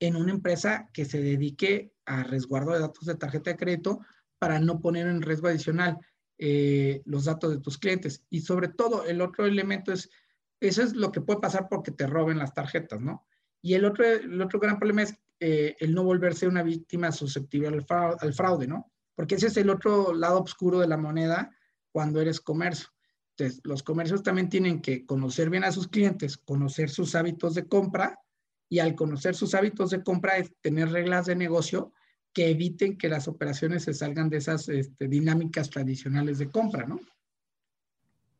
en una empresa que se dedique a resguardo de datos de tarjeta de crédito para no poner en riesgo adicional eh, los datos de tus clientes. Y sobre todo, el otro elemento es, eso es lo que puede pasar porque te roben las tarjetas, ¿no? Y el otro, el otro gran problema es eh, el no volverse una víctima susceptible al fraude, ¿no? Porque ese es el otro lado oscuro de la moneda cuando eres comercio. Entonces, los comercios también tienen que conocer bien a sus clientes, conocer sus hábitos de compra y al conocer sus hábitos de compra es tener reglas de negocio que eviten que las operaciones se salgan de esas este, dinámicas tradicionales de compra, ¿no?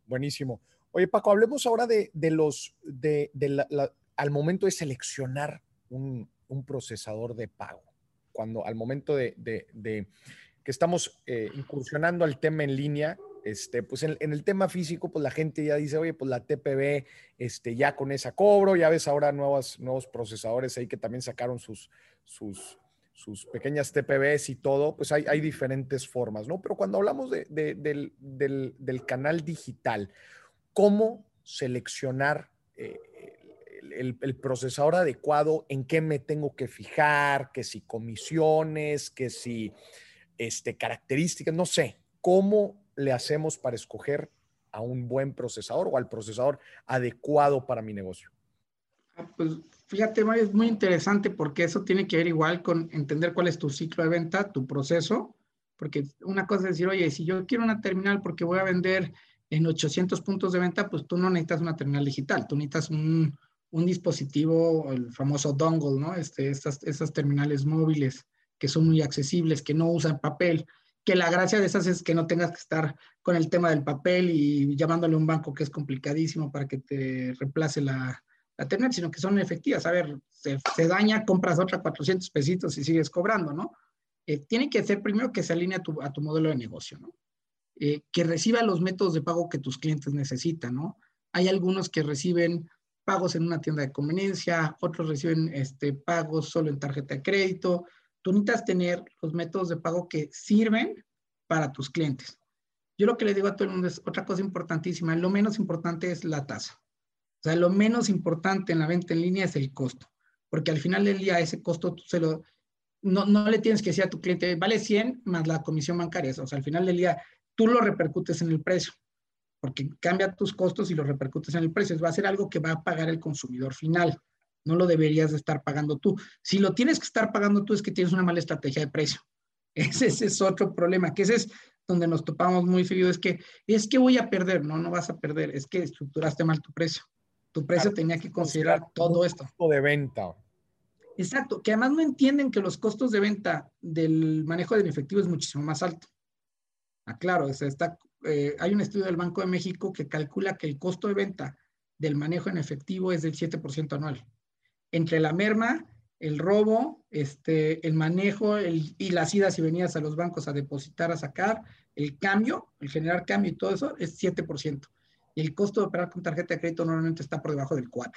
Buenísimo. Oye, Paco, hablemos ahora de, los, de, la, al momento de seleccionar un, procesador de pago, cuando al momento de, que estamos eh, incursionando al tema en línea, este, pues en, el tema físico, pues la gente ya dice, oye, pues la TPB, este, ya con esa cobro, ya ves ahora nuevos, nuevos procesadores ahí que también sacaron sus, sus, sus pequeñas TPBs y todo, pues hay, hay diferentes formas, ¿no? Pero cuando hablamos del, del, canal digital, ¿cómo seleccionar eh, el, procesador adecuado, en qué me tengo que fijar, que si comisiones, que si este, características, no sé, ¿cómo le hacemos para escoger a un buen procesador o al procesador adecuado para mi negocio? Ah, pues fíjate, es muy interesante porque eso tiene que ver igual con entender cuál es tu ciclo de venta, tu proceso, porque una cosa es decir, oye, si yo quiero una terminal porque voy a vender en 800 puntos de venta, pues tú no necesitas una terminal digital, tú necesitas un, un dispositivo, el famoso dongle, ¿no? Este, estas, estas terminales móviles que son muy accesibles, que no usan papel, que la gracia de esas es que no tengas que estar con el tema del papel y llamándole a un banco que es complicadísimo para que te reemplace la, la sino que son efectivas. A ver, se, se, daña, compras otra 400 pesitos y sigues cobrando, ¿no? Eh, tiene que ser primero que se alinee a tu, a tu modelo de negocio, ¿no? Eh, que reciba los métodos de pago que tus clientes necesitan, ¿no? Hay algunos que reciben pagos en una tienda de conveniencia, otros reciben este, pagos solo en tarjeta de crédito. Tú necesitas tener los métodos de pago que sirven para tus clientes. Yo lo que le digo a todo el mundo es otra cosa importantísima, lo menos importante es la tasa. O sea, lo menos importante en la venta en línea es el costo, porque al final del día ese costo tú se lo, no, no le tienes que decir a tu cliente, vale 100 más la comisión bancaria. O sea, al final del día tú lo repercutes en el precio, porque cambia tus costos y lo repercutes en el precio. Va a ser algo que va a pagar el consumidor final. No lo deberías de estar pagando tú. Si lo tienes que estar pagando tú es que tienes una mala estrategia de precio. Ese, es otro problema, que ese es donde nos topamos muy seguido, es que es que voy a perder, no, no vas a perder, es que estructuraste mal tu precio. Tu precio tenía que considerar todo esto. de venta. Exacto, que además no entienden que los costos de venta del manejo del efectivo es muchísimo más alto. Aclaro, está, eh, hay un estudio del Banco de México que calcula que el costo de venta del manejo en efectivo es del 7% anual. Entre la merma, el robo, este, el manejo y las idas y venidas a los bancos a depositar, a sacar, el cambio, el generar cambio y todo eso es 7%. Y el costo de operar con tarjeta de crédito normalmente está por debajo del 4%.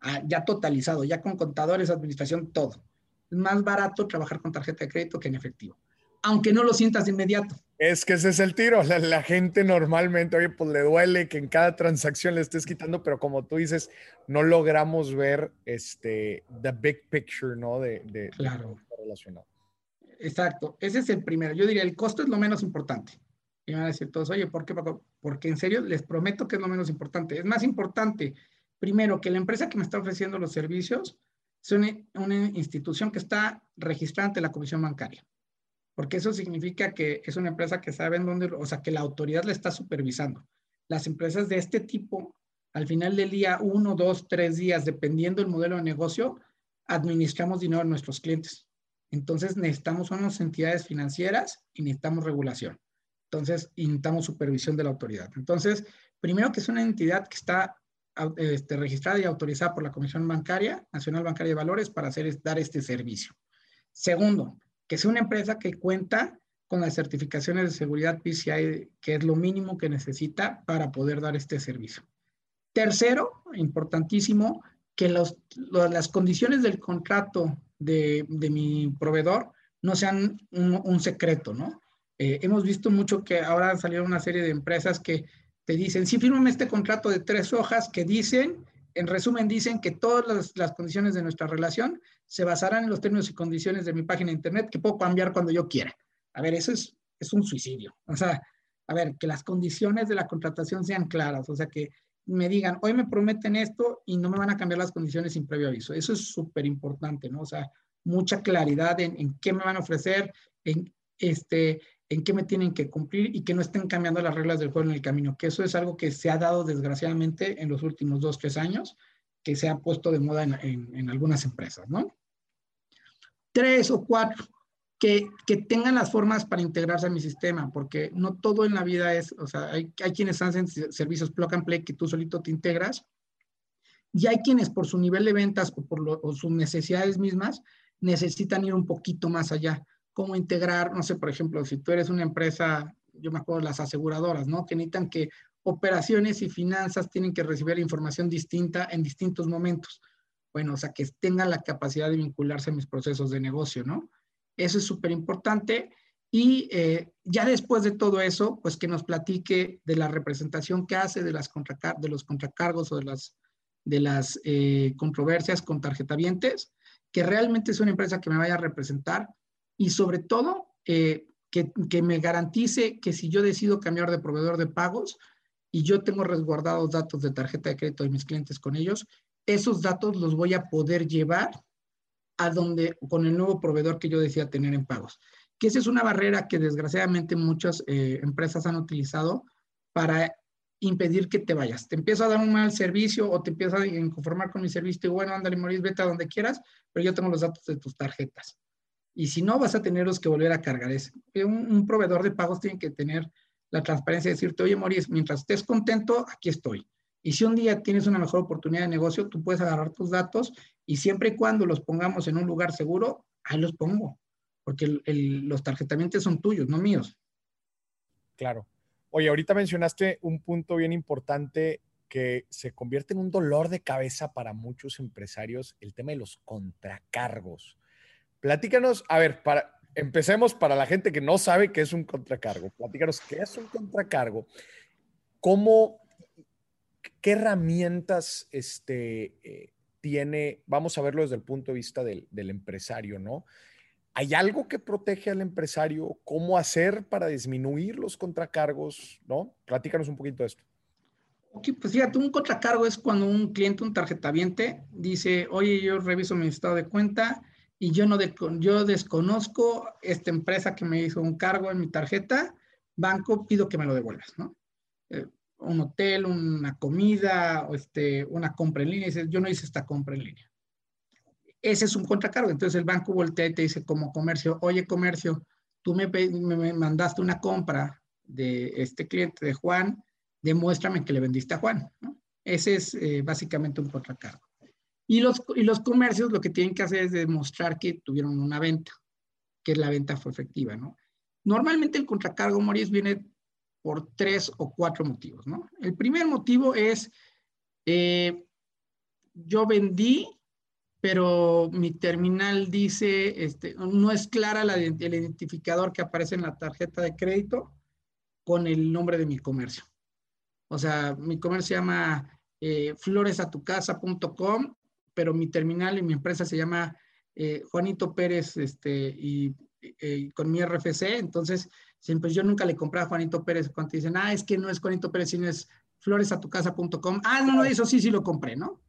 Ah, ya totalizado, ya con contadores, administración, todo. Es más barato trabajar con tarjeta de crédito que en efectivo aunque no lo sientas de inmediato. Es que ese es el tiro. La, gente normalmente, oye, pues le duele que en cada transacción le estés quitando, pero como tú dices, no logramos ver este, the big picture, ¿no? De, de, claro. relacionado. Exacto. Ese es el primero. Yo diría, el costo es lo menos importante. Y van a decir todos, oye, ¿por qué, Porque en serio, les prometo que es lo menos importante. Es más importante, primero, que la empresa que me está ofreciendo los servicios es una institución que está registrada ante la Comisión Bancaria porque eso significa que es una empresa que sabe en dónde, o sea, que la autoridad le está supervisando. Las empresas de este tipo, al final del día, uno, dos, tres días, dependiendo del modelo de negocio, administramos dinero a nuestros clientes. Entonces necesitamos unas entidades financieras y necesitamos regulación. Entonces necesitamos supervisión de la autoridad. Entonces, primero que es una entidad que está este, registrada y autorizada por la Comisión Bancaria, Nacional Bancaria de Valores, para hacer, dar este servicio. Segundo, que sea una empresa que cuenta con las certificaciones de seguridad PCI, que es lo mínimo que necesita para poder dar este servicio. Tercero, importantísimo, que las condiciones del contrato de, de, mi proveedor no sean un, un secreto, ¿no? Eh, hemos visto mucho que ahora han salido una serie de empresas que te dicen, sí, fírmame este contrato de tres hojas que dicen en resumen, dicen que todas las, condiciones de nuestra relación se basarán en los términos y condiciones de mi página de internet que puedo cambiar cuando yo quiera. A ver, eso es, es un suicidio. O sea, a ver, que las condiciones de la contratación sean claras. O sea, que me digan, hoy me prometen esto y no me van a cambiar las condiciones sin previo aviso. Eso es súper importante, ¿no? O sea, mucha claridad en, en, qué me van a ofrecer, en, este, en qué me tienen que cumplir y que no estén cambiando las reglas del juego en el camino, que eso es algo que se ha dado desgraciadamente en los últimos dos, tres años, que se ha puesto de moda en, algunas empresas, ¿no? Tres o cuatro, que, que, tengan las formas para integrarse a mi sistema, porque no todo en la vida es, o sea, hay, hay quienes hacen servicios plug and play que tú solito te integras, y hay quienes por su nivel de ventas o por sus necesidades mismas necesitan ir un poquito más allá cómo integrar, no sé, por ejemplo, si tú eres una empresa, yo me acuerdo las aseguradoras, ¿no? Que necesitan que operaciones y finanzas tienen que recibir información distinta en distintos momentos. Bueno, o sea, que tengan la capacidad de vincularse a mis procesos de negocio, ¿no? Eso es súper importante. Y eh, ya después de todo eso, pues que nos platique de la representación que hace de, las de los contracargos o de las de las eh, controversias con tarjetavientes, que realmente es una empresa que me vaya a representar y sobre todo eh, que, que, me garantice que si yo decido cambiar de proveedor de pagos y yo tengo resguardados datos de tarjeta de crédito de mis clientes con ellos, esos datos los voy a poder llevar a donde, con el nuevo proveedor que yo decía tener en pagos. Que esa es una barrera que desgraciadamente muchas eh, empresas han utilizado para impedir que te vayas. Te empiezo a dar un mal servicio o te empiezo a conformar con mi servicio y bueno, ándale, Maurice, vete a donde quieras, pero yo tengo los datos de tus tarjetas. Y si no, vas a tenerlos que volver a cargar. Es, un, proveedor de pagos tiene que tener la transparencia de decirte, oye, Maurice, mientras estés contento, aquí estoy. Y si un día tienes una mejor oportunidad de negocio, tú puedes agarrar tus datos y siempre y cuando los pongamos en un lugar seguro, ahí los pongo, porque los tarjetamientos son tuyos, no míos. Claro. Oye, ahorita mencionaste un punto bien importante que se convierte en un dolor de cabeza para muchos empresarios, el tema de los contracargos. Platícanos, a ver, para, empecemos para la gente que no sabe qué es un contracargo. Platícanos qué es un contracargo, cómo, qué herramientas este, eh, tiene, vamos a verlo desde el punto de vista del, del empresario, ¿no? ¿Hay algo que protege al empresario? ¿Cómo hacer para disminuir los contracargos? ¿No? Platícanos un poquito de esto. Ok, pues fíjate, un contracargo es cuando un cliente, un tarjetaviente, dice, oye, yo reviso mi estado de cuenta y yo, no yo desconozco esta empresa que me hizo un cargo en mi tarjeta, banco, pido que me lo devuelvas, ¿no? Eh, un hotel, una comida, o este, una compra en línea, y dice, yo no hice esta compra en línea ese es un contracargo. Entonces el banco voltea y te dice como comercio, oye comercio, tú me, mandaste una compra de este cliente de Juan, demuéstrame que le vendiste a Juan. Ese es eh, básicamente un contracargo. Y los, y los comercios lo que tienen que hacer es demostrar que tuvieron una venta, que la venta fue efectiva. ¿no? Normalmente el contracargo, Maurice, viene por tres o cuatro motivos. ¿no? El primer motivo es, eh, yo vendí pero mi terminal dice, este, no es clara la, el identificador que aparece en la tarjeta de crédito con el nombre de mi comercio. O sea, mi comercio se llama eh, pero mi terminal y mi empresa se llama eh, Juanito Pérez este, y, con mi RFC. Entonces, siempre yo nunca le compré a Juanito Pérez cuando dicen, ah, es que no es Juanito Pérez, sino es floresatucasa.com. Ah, no, no, eso sí, sí lo compré, ¿no?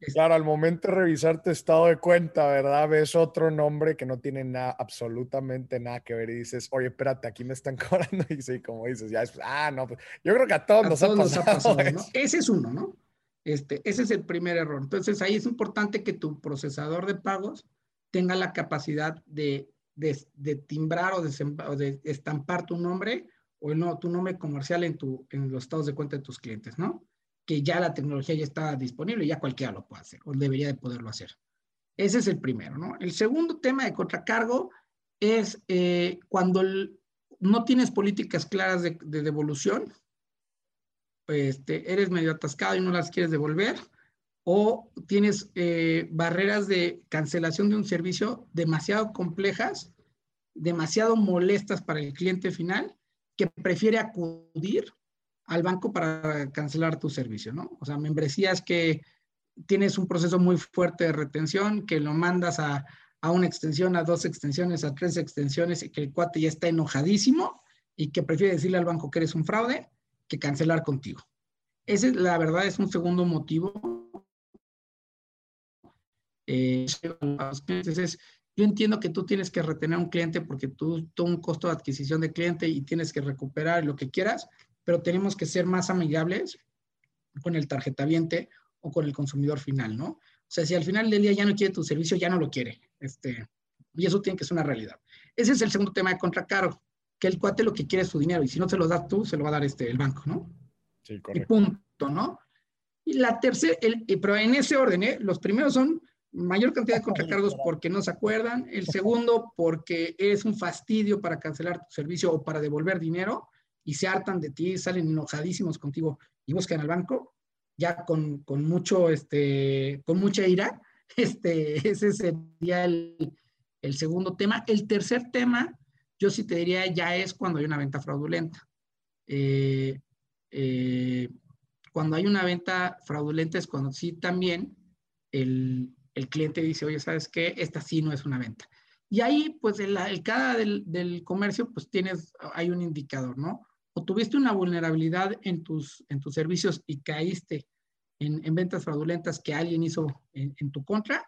Claro, al momento de revisar tu estado de cuenta, ¿verdad? Ves otro nombre que no tiene nada, absolutamente nada que ver y dices, oye, espérate, aquí me están cobrando. Y sí, como dices, ya es, ah, no, pues, yo creo que a todos, nos, ha pasado, ¿no? Ese es uno, ¿no? Este, ese es el primer error. Entonces, ahí es importante que tu procesador de pagos tenga la capacidad de, de, timbrar o de, estampar tu nombre o no, tu nombre comercial en, tu, en los estados de cuenta de tus clientes, ¿no? que ya la tecnología ya está disponible, ya cualquiera lo puede hacer o debería de poderlo hacer. Ese es el primero, ¿no? El segundo tema de contracargo es eh, cuando no tienes políticas claras de, devolución, este, eres medio atascado y no las quieres devolver, o tienes eh, barreras de cancelación de un servicio demasiado complejas, demasiado molestas para el cliente final, que prefiere acudir al banco para cancelar tu servicio, ¿no? O sea, membresías que tienes un proceso muy fuerte de retención, que lo mandas a, una extensión, a dos extensiones, a tres extensiones, y que el cuate ya está enojadísimo y que prefiere decirle al banco que eres un fraude que cancelar contigo. Ese, la verdad, es un segundo motivo. Eh, yo entiendo que tú tienes que retener un cliente porque tú, tú un costo de adquisición de cliente y tienes que recuperar lo que quieras, pero tenemos que ser más amigables con el tarjetaviente o con el consumidor final, ¿no? O sea, si al final del día ya no quiere tu servicio, ya no lo quiere. Este, y eso tiene que ser una realidad. Ese es el segundo tema de contracargo, que el cuate lo que quiere es su dinero y si no se lo das tú, se lo va a dar este, el banco, ¿no? Sí, correcto. Y punto, ¿no? Y la tercera, pero en ese orden, ¿eh? Los primeros son mayor cantidad de contracargos porque no se acuerdan. El segundo, porque es un fastidio para cancelar tu servicio o para devolver dinero y se hartan de ti, salen enojadísimos contigo y buscan al banco, ya con, con mucho, este, con mucha ira. Este, ese sería el, el segundo tema. El tercer tema, yo sí te diría, ya es cuando hay una venta fraudulenta. Eh, eh, Cuando hay una venta fraudulenta es cuando sí también el, el cliente dice, oye, ¿sabes qué? Esta sí no es una venta. Y ahí, pues, el, cada del, del, comercio, pues tienes, hay un indicador, ¿no? O tuviste una vulnerabilidad en tus, en tus servicios y caíste en, en ventas fraudulentas que alguien hizo en, en, tu contra,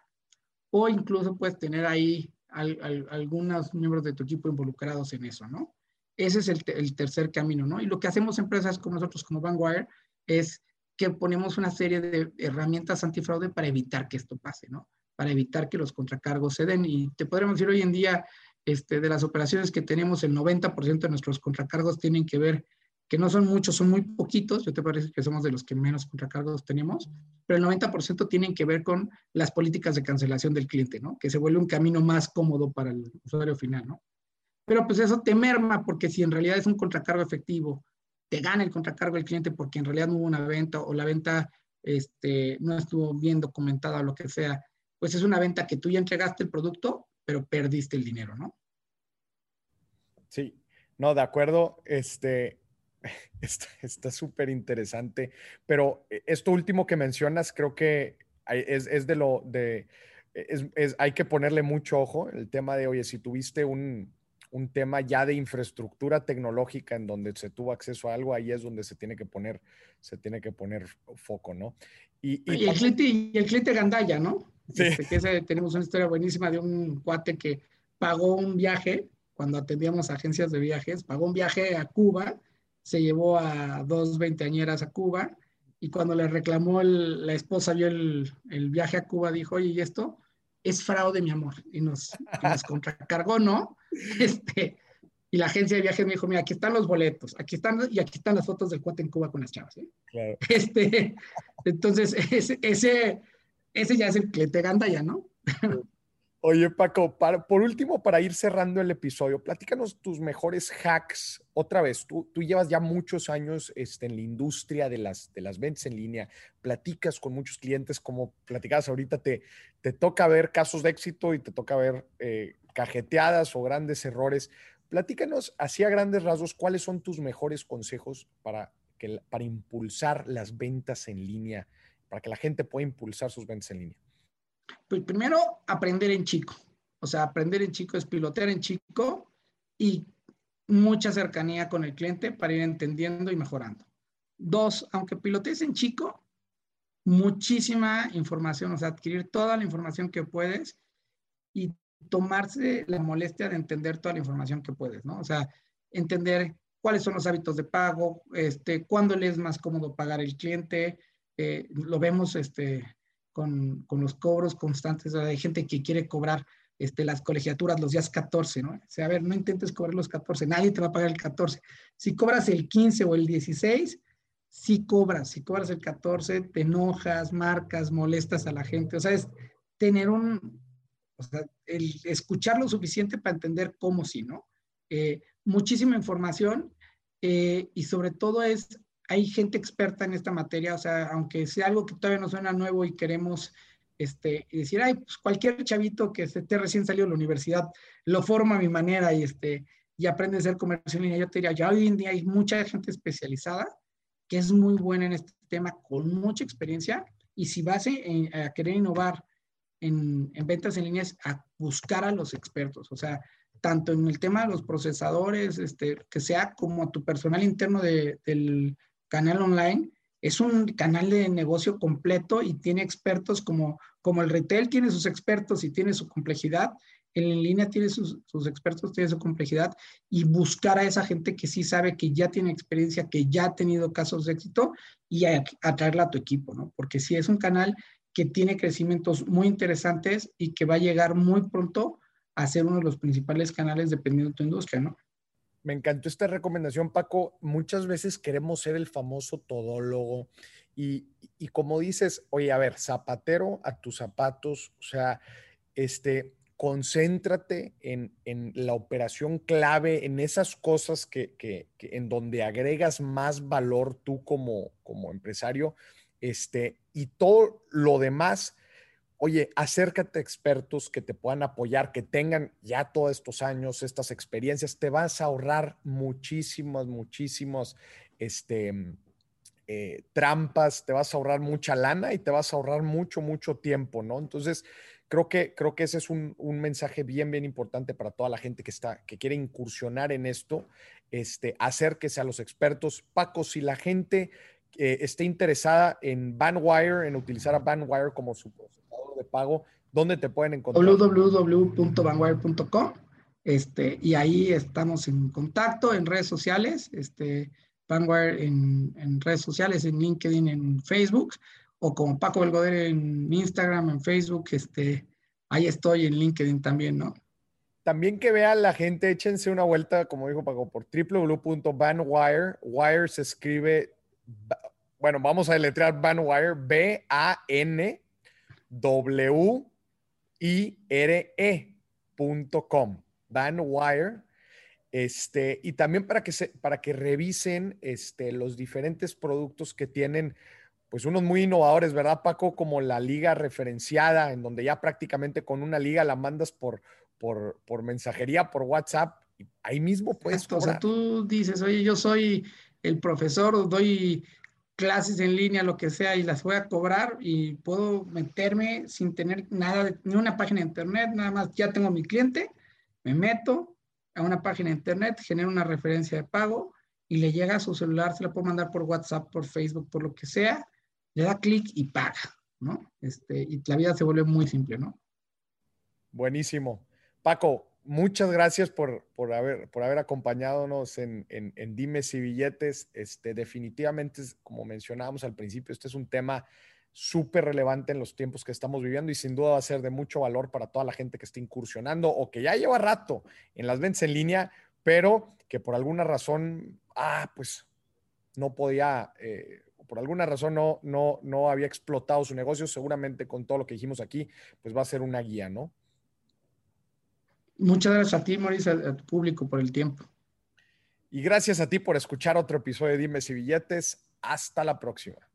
o incluso puedes tener ahí al, al, algunos miembros de tu equipo involucrados en eso, ¿no? Ese es el, el, tercer camino, ¿no? Y lo que hacemos empresas como nosotros, como Vanguard, es que ponemos una serie de herramientas antifraude para evitar que esto pase, ¿no? Para evitar que los contracargos se den. Y te podríamos decir hoy en día, este, de las operaciones que tenemos, el 90% de nuestros contracargos tienen que ver, que no son muchos, son muy poquitos, yo te parece que somos de los que menos contracargos tenemos, pero el 90% tienen que ver con las políticas de cancelación del cliente, ¿no? Que se vuelve un camino más cómodo para el usuario final, ¿no? Pero pues eso te merma porque si en realidad es un contracargo efectivo, te gana el contracargo el cliente porque en realidad no hubo una venta o la venta este, no estuvo bien documentada o lo que sea, pues es una venta que tú ya entregaste el producto, pero perdiste el dinero, ¿no? Sí, no, de acuerdo. Este, está súper interesante, pero esto último que mencionas creo que es, es de lo de, es, es, hay que ponerle mucho ojo, el tema de, oye, si tuviste un, un tema ya de infraestructura tecnológica en donde se tuvo acceso a algo, ahí es donde se tiene que poner, se tiene que poner foco, ¿no? Y, y, y el, cliente, y el cliente Gandaya, ¿no? Sí. Este, que ese, tenemos una historia buenísima de un cuate que pagó un viaje cuando atendíamos agencias de viajes, pagó un viaje a Cuba, se llevó a dos veinteañeras a Cuba y cuando le reclamó el, la esposa vio el, el, viaje a Cuba, dijo, oye, ¿y esto? Es fraude, mi amor. Y nos, y nos contracargó, ¿no? Este, y la agencia de viajes me dijo, mira, aquí están los boletos, aquí están, y aquí están las fotos del cuate en Cuba con las chavas. ¿eh? Claro. Este, entonces, ese, ese, ese, ya es el cliente ganda ya, ¿no? Oye, Paco, por último, para ir cerrando el episodio, platícanos tus mejores hacks. Otra vez, tú, tú llevas ya muchos años este, en la industria de las, de las ventas en línea, platicas con muchos clientes, como platicabas ahorita, te, te toca ver casos de éxito y te toca ver eh, cajeteadas o grandes errores. Platícanos así a grandes rasgos cuáles son tus mejores consejos para, que, para impulsar las ventas en línea, para que la gente pueda impulsar sus ventas en línea. Pues primero, aprender en chico. O sea, aprender en chico es pilotear en chico y mucha cercanía con el cliente para ir entendiendo y mejorando. Dos, aunque pilotees en chico, muchísima información, o sea, adquirir toda la información que puedes y tomarse la molestia de entender toda la información que puedes, ¿no? O sea, entender cuáles son los hábitos de pago, este, cuándo le es más cómodo pagar el cliente, eh, lo vemos este, con, con, los cobros constantes, hay gente que quiere cobrar este, las colegiaturas los días 14, ¿no? O sea, a ver, no intentes cobrar los 14, nadie te va a pagar el 14. Si cobras el 15 o el 16, sí cobras, si cobras el 14, te enojas, marcas, molestas a la gente, o sea, es tener un, o sea, escuchar lo suficiente para entender cómo sí, ¿no? Eh, muchísima información eh, y sobre todo es, hay gente experta en esta materia, o sea, aunque sea algo que todavía nos suena nuevo y queremos este, decir, ay, pues cualquier chavito que esté recién salido de la universidad lo forma a mi manera y, este, y aprende a hacer comercio en línea. Yo te diría, ya hoy en día hay mucha gente especializada que es muy buena en este tema, con mucha experiencia, y si vas a, a querer innovar en, en, ventas en línea a buscar a los expertos, o sea, tanto en el tema de los procesadores, este, que sea como a tu personal interno de, del canal online, es un canal de negocio completo y tiene expertos como, como el retail tiene sus expertos y tiene su complejidad, en línea tiene sus, sus, expertos, tiene su complejidad y buscar a esa gente que sí sabe, que ya tiene experiencia, que ya ha tenido casos de éxito y atraerla a tu equipo, ¿no? Porque si es un canal que tiene crecimientos muy interesantes y que va a llegar muy pronto a ser uno de los principales canales dependiendo de tu industria, ¿no? Me encantó esta recomendación, Paco. Muchas veces queremos ser el famoso todólogo y, y como dices, oye, a ver, zapatero a tus zapatos, o sea, este, concéntrate en, en, la operación clave, en esas cosas que, que, que, en donde agregas más valor tú como, como empresario este, y todo lo demás, oye, acércate a expertos que te puedan apoyar, que tengan ya todos estos años, estas experiencias, te vas a ahorrar muchísimos, muchísimos, este, eh, trampas, te vas a ahorrar mucha lana y te vas a ahorrar mucho, mucho tiempo, ¿no? Entonces, creo que, creo que ese es un, mensaje bien, bien importante para toda la gente que, está, que quiere incursionar en esto, este, acérquese a los expertos. Paco, si la gente eh, esté interesada en Bandwire, en utilizar a Bandwire como su pago, ¿dónde te pueden encontrar? www.bandwire.com este, y ahí estamos en contacto en redes sociales. Este, Vanguard en, redes sociales, en LinkedIn, en Facebook, o como Paco Belgoder en Instagram, en Facebook, este, ahí estoy en LinkedIn también, ¿no? También que vean la gente, échense una vuelta, como dijo Paco, por www.banwire. Wire se escribe, bueno, vamos a deletrear Banwire, B-A-N-W-I-R-E.com. Banwire este, y también para que, se, para que revisen este, los diferentes productos que tienen, pues unos muy innovadores, ¿verdad, Paco? Como la liga referenciada, en donde ya prácticamente con una liga la mandas por, por, por mensajería, por WhatsApp, y ahí mismo puedes O sea, tú dices, oye, yo soy el profesor, doy clases en línea, lo que sea, y las voy a cobrar y puedo meterme sin tener nada, ni una página de internet, nada más, ya tengo mi cliente, me meto, a una página de internet, genera una referencia de pago y le llega a su celular, se la puede mandar por WhatsApp, por Facebook, por lo que sea, le da clic y paga, ¿no? Este, y la vida se vuelve muy simple, ¿no? Buenísimo. Paco, muchas gracias por, por, haber, por haber en, en, en Dimes y Billetes. Este, definitivamente, como mencionábamos al principio, este es un tema súper relevante en los tiempos que estamos viviendo y sin duda va a ser de mucho valor para toda la gente que esté incursionando o que ya lleva rato en las ventas en línea, pero que por alguna razón, ah, pues no podía, eh, por alguna razón no, no, no había explotado su negocio, seguramente con todo lo que dijimos aquí, pues va a ser una guía, ¿no? Muchas gracias a ti, Mauricio, a tu público por el tiempo. Y gracias a ti por escuchar otro episodio de Dime si Billetes. Hasta la próxima.